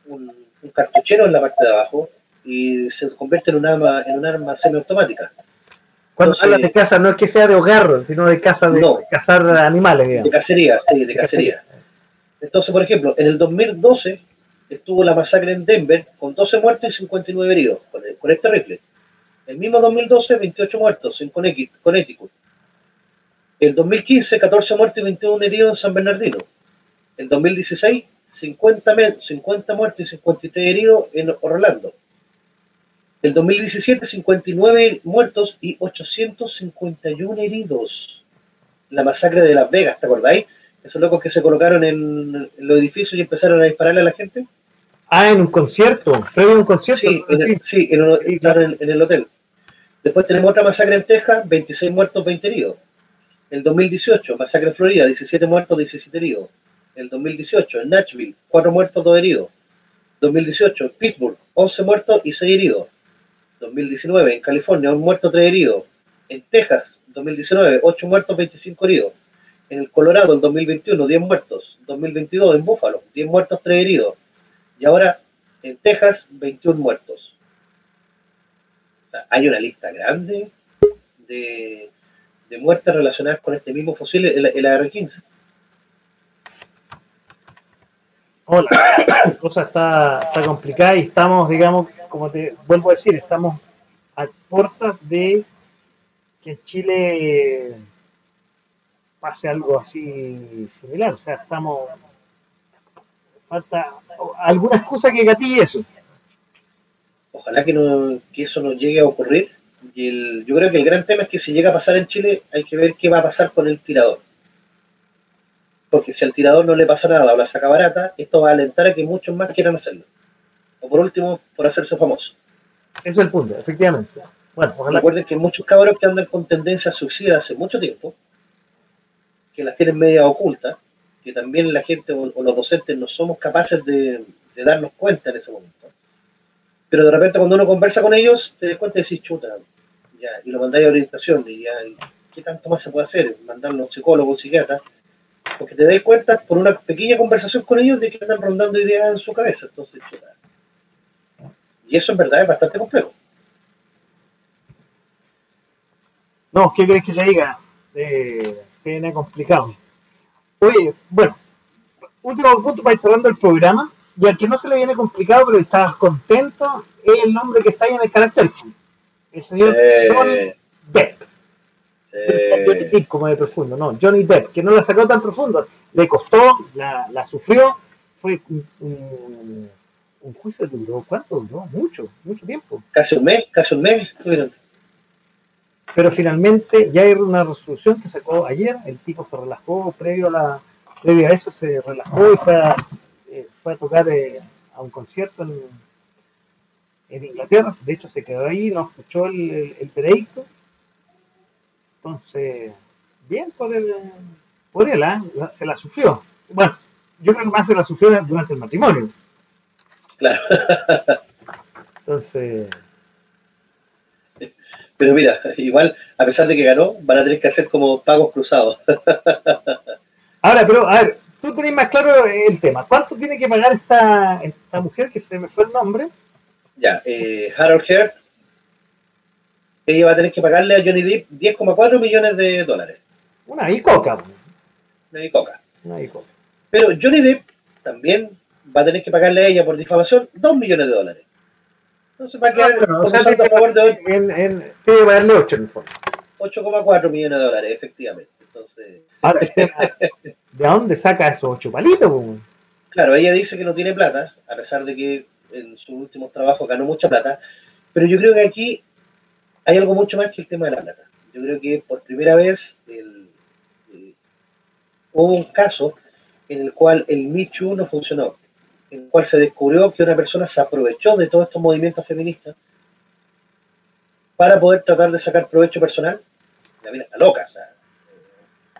un, cartuchero en la parte de abajo y se convierte en un arma, en un arma semiautomática. Cuando hablas de caza, no es que sea de hogar, sino de caza de cazar animales, digamos. De cacería, sí, de cacería. Entonces, por ejemplo, en el 2012 estuvo la masacre en Denver con 12 muertos y 59 heridos con, este rifle. El mismo 2012, 28 muertos en Connecticut. El 2015, 14 muertos y 21 heridos en San Bernardino. El 2016, 50, 50 muertos y 53 heridos en Orlando. El 2017, 59 muertos y 851 heridos. La masacre de Las Vegas, ¿te acordáis? Esos locos que se colocaron en, los edificios y empezaron a dispararle a la gente. Ah, en un concierto, previo a un concierto. Sí, en el, claro, en, el hotel. Después tenemos otra masacre en Texas, 26 muertos, 20 heridos. El 2018, masacre en Florida, 17 muertos, 17 heridos. El 2018, en Nashville, 4 muertos, 2 heridos. 2018, Pittsburgh, 11 muertos y 6 heridos. 2019, en California, 1 muerto, 3 heridos. En Texas, 2019, 8 muertos, 25 heridos. En el Colorado, en 2021, 10 muertos. 2022, en Búfalo, 10 muertos, 3 heridos. Y ahora, en Texas, 21 muertos. hay una lista grande de, muertes relacionadas con este mismo fusil, el, el AR-15. Hola, la cosa está, está complicada y estamos, digamos, como te vuelvo a decir, estamos a puertas de que en Chile pase algo así similar. O sea, estamos. Falta alguna excusa que gatille eso. Ojalá que, no, que eso no llegue a ocurrir. Y el, yo creo que el gran tema es que si llega a pasar en Chile, hay que ver qué va a pasar con el tirador. Porque si al tirador no le pasa nada o la saca barata, esto va a alentar a que muchos más quieran hacerlo. O por último, por hacerse famoso. Ese es el punto, efectivamente. Bueno, Recuerden que muchos cabros que andan con tendencia suicida hace mucho tiempo, que las tienen media ocultas, que también la gente o, los docentes no somos capaces de, darnos cuenta en ese momento. Pero de repente cuando uno conversa con ellos, te das cuenta y decís, chuta, ya, y lo mandáis a orientación, y ya, ¿qué tanto más se puede hacer? Mandarlo a un psicólogo, un psiquiatra, porque te das cuenta por una pequeña conversación con ellos de que están rondando ideas en su cabeza. Entonces, chuta, y eso en verdad es bastante complejo. No, ¿qué crees que se diga? Eh, se viene complicado. Oye, bueno, último punto para ir cerrando el programa. Y al que no se le viene complicado, pero estás contento, es el nombre que está ahí en el carácter. El señor eh, Johnny Depp. Eh, Johnny Depp como de profundo, no, Johnny Depp, que no la sacó tan profundo. Le costó, la, la sufrió, fue un un juicio duró, ¿cuánto duró? Mucho, mucho tiempo. Casi un mes, casi un mes Pero finalmente ya hay una resolución que sacó ayer, el tipo se relajó, previo a, la, previo a eso se relajó y fue a, eh, fue a tocar eh, a un concierto en, en, Inglaterra, de hecho se quedó ahí, no escuchó el, el, veredicto. Entonces, bien por él, por él, ¿eh? se la sufrió. Bueno, yo creo que más se la sufrió durante el matrimonio Claro. Entonces. Pero mira, igual, a pesar de que ganó, van a tener que hacer como pagos cruzados. Ahora, pero, a ver, tú tenés más claro el tema. ¿Cuánto tiene que pagar esta, esta mujer que se me fue el nombre? Ya, eh, Harold Heard, ella va a tener que pagarle a Johnny Depp 10,4 millones de dólares. Una icoca. Una icoca. Una icoca. Pero Johnny Depp también va a tener que pagarle a ella por difamación 2 millones de dólares. Entonces va a quedar no, o sea, a favor de 8. En, en, tiene que pagarle 8 en el fondo. 8,4 millones de dólares, efectivamente. Entonces... Ahora, ¿de dónde saca esos 8 palitos? Claro, ella dice que no tiene plata, a pesar de que en sus últimos trabajos ganó mucha plata, pero yo creo que aquí hay algo mucho más que el tema de la plata. Yo creo que por primera vez el, el, hubo un caso en el cual el Michu no funcionó en el cual se descubrió que una persona se aprovechó de todos estos movimientos feministas para poder tratar de sacar provecho personal. La vida está loca, o sea,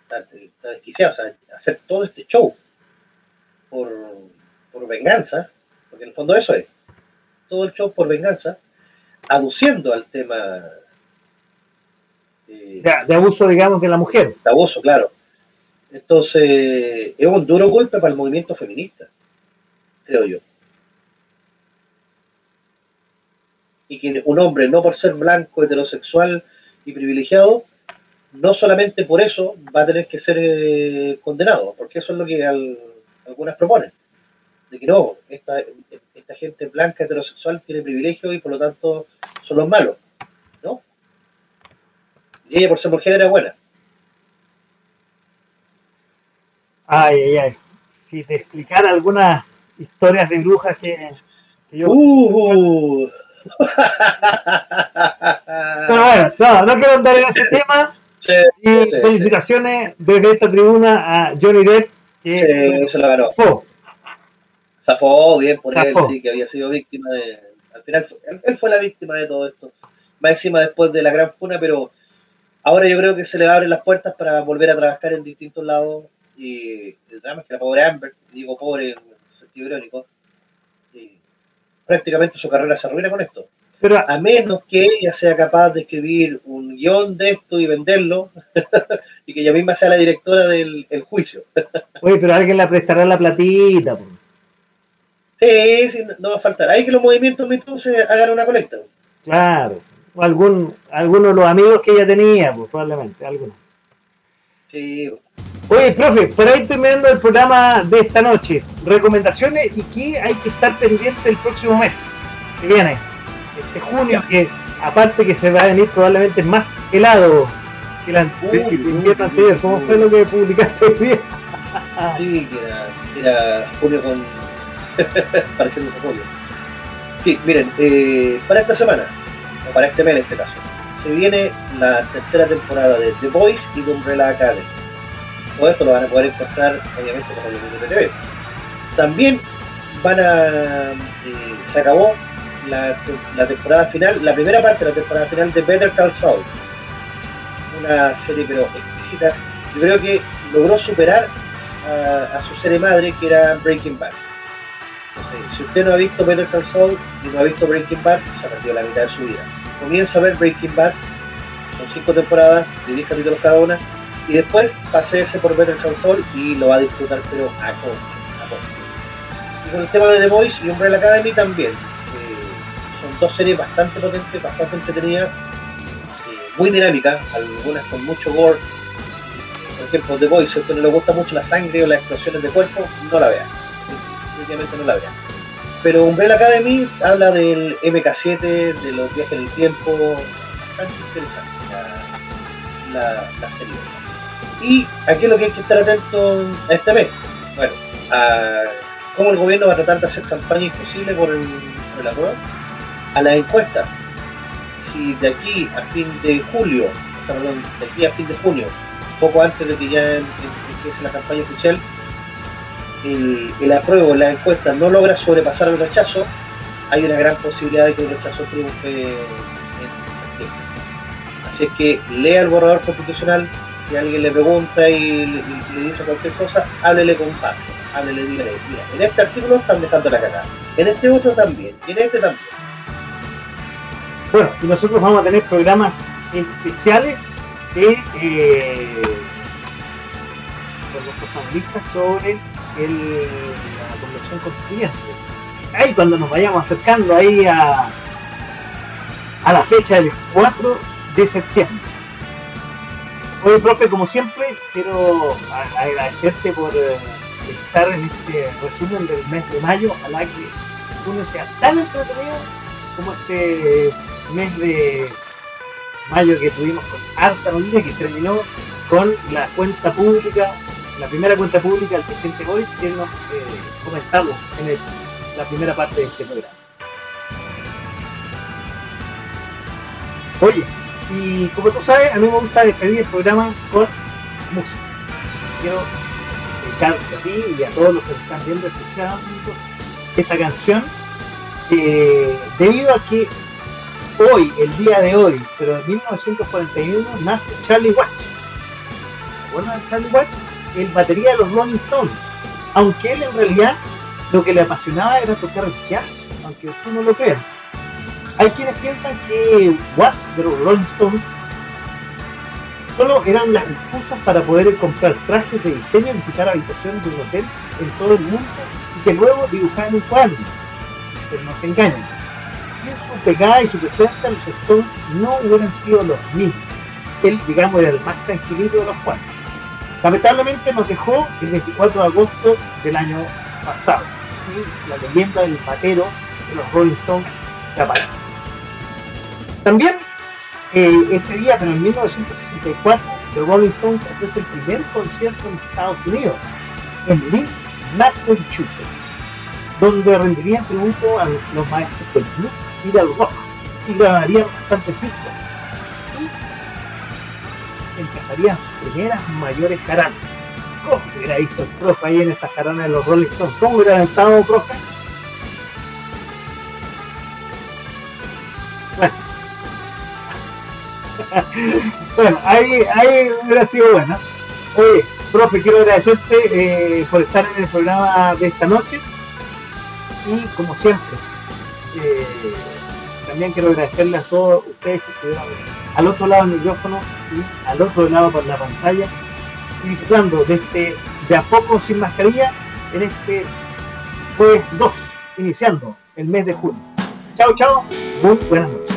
está, desquiciada, o sea, hacer todo este show por, por venganza, porque en el fondo eso es, todo el show por venganza, aduciendo al tema eh, de, abuso, digamos, de la mujer. De abuso, claro. Entonces, es un duro golpe para el movimiento feminista creo yo. y que un hombre, no por ser blanco, heterosexual y privilegiado, no solamente por eso va a tener que ser eh, condenado, porque eso es lo que algunas proponen, de que no, esta, esta gente blanca heterosexual tiene privilegio y por lo tanto son los malos, ¿no? Y ella por ser mujer era buena. Ay, ay, ay. Si te explicara algunas historias de brujas que, yo... Uh, Pero bueno, no, no quiero andar en ese tema. y felicitaciones desde esta tribuna a Johnny Depp, que se lo ganó. Zafó bien por él, sí, que había sido víctima de. Al final, él, fue la víctima de todo esto. Más encima después de la gran funa, pero ahora yo creo que se le abren las puertas para volver a trabajar en distintos lados. Y el drama es que la pobre Amber, digo pobre irónico, prácticamente su carrera se arruina con esto. Pero, a menos que ella sea capaz de escribir un guion de esto y venderlo, y que ella misma sea la directora del juicio. Oye, pero alguien le prestará la platita. Sí, sí, no va a faltar. Hay que los movimientos se hagan una colecta. Claro. O algún, alguno de los amigos que ella tenía, pues, probablemente, algunos. Sí. Oye, profe, por ahí terminando el programa de esta noche, recomendaciones y que hay que estar pendiente el próximo mes que viene, este junio, que aparte que se va a venir probablemente más helado que el, invierno anterior. ¿Cómo fue lo que publicaste hoy día? sí, que era, era junio con pareciendo apoyo. Sí, miren, eh, para esta semana, o para este mes en este caso, se viene la tercera temporada de The Boys y de Umbrella Academy. Todo esto lo van a poder encontrar, obviamente, con el TV. También van a. Eh, se acabó la, temporada final, la primera parte de la temporada final de Better Call Saul. Una serie, pero exquisita. Yo creo que logró superar a su serie madre, que era Breaking Bad si usted no ha visto Better Call Saul y no ha visto Breaking Bad, se ha perdido la mitad de su vida. Comienza a ver Breaking Bad, cinco temporadas de 10 capítulos cada una, y después ese por Better Call Saul y lo va a disfrutar, pero a costo. Y con el tema de The Voice y Umbrella Academy también. Eh, son dos series bastante potentes, bastante entretenidas, eh, muy dinámicas, algunas con mucho gore. Por ejemplo, The Voice, si a usted no le gusta mucho la sangre o las explosiones de cuerpo, no la vea no la vean. Pero Umbrella Academy habla del MK7, de los viajes en el tiempo, bastante interesante la, serie Y aquí es lo que hay que estar atento a este mes. Bueno, a cómo el gobierno va a tratar de hacer campaña imposible por el, por la prueba, a la encuesta. Si de aquí a fin de julio, perdón, de aquí a fin de junio, poco antes de que ya empiece la campaña oficial, el, el apruebo la encuesta no logra sobrepasar el rechazo, hay una gran posibilidad de que el rechazo triunfe en. Es que lea el borrador constitucional, si alguien le pregunta y le, dice cualquier cosa, háblele con paz, háblele, dígale, mira, en este artículo están dejando la cagada, en este otro también, y en este también. Bueno, y nosotros vamos a tener programas especiales de eh, nuestros panelistas sobre la convención constituyente. Ahí cuando nos vayamos acercando ahí a, a la fecha del 4 de septiembre. Oye, profe, como siempre, quiero agradecerte por eh, estar en este resumen del mes de mayo. Ojalá que uno sea tan entretenido como este mes de mayo que tuvimos con Arta que terminó con la cuenta pública la primera cuenta pública del presidente Boric que nos eh, comentamos en la primera parte de este programa. Oye, y como tú sabes, a mí me gusta despedir el programa con música. Quiero dedicarte a ti y a todos los que están viendo escuchando esta canción, debido a que hoy, el día de hoy, pero en 1941, nace Charlie Watts. ¿Se acuerdan de Charlie Watts? el batería de los Rolling Stones. Aunque él en realidad lo que le apasionaba era tocar jazz, aunque usted no lo crea. Hay quienes piensan que Watts de los Rolling Stones solo eran las excusas para poder comprar trajes de diseño y visitar habitaciones de un hotel en todo el mundo y que luego dibujaban un cuadro. Pero no se engañen. sin su pegada y su presencia, los Stones no hubieran sido los mismos. Él, digamos, era el más tranquilito de los cuatro. Lamentablemente nos dejó el 24 de agosto del año pasado. Y la leyenda del batero de los Rolling Stones se. También eh, este día, pero en 1964, The Rolling Stones ofrece el primer concierto en Estados Unidos, en Lynn, Massachusetts, donde rendirían tributo a los maestros del blues y del rock y grabarían bastantes discos y empezarían sus primeras mayores jaranas. ¿Cómo se hubiera visto el profe ahí en esas jaranas de los Rolling Stones? ¿Cómo hubiera estado, profe? bueno, ahí, ahí hubiera sido bueno. Oye, profe, quiero agradecerte eh, por estar en el programa de esta noche. Y como siempre, eh, también quiero agradecerle a todos ustedes que estuvieron al otro lado del micrófono y al otro lado por la pantalla y disfrutando de este de a poco sin mascarilla en este jueves 2, iniciando el mes de junio. Chao, chao, muy buenas noches.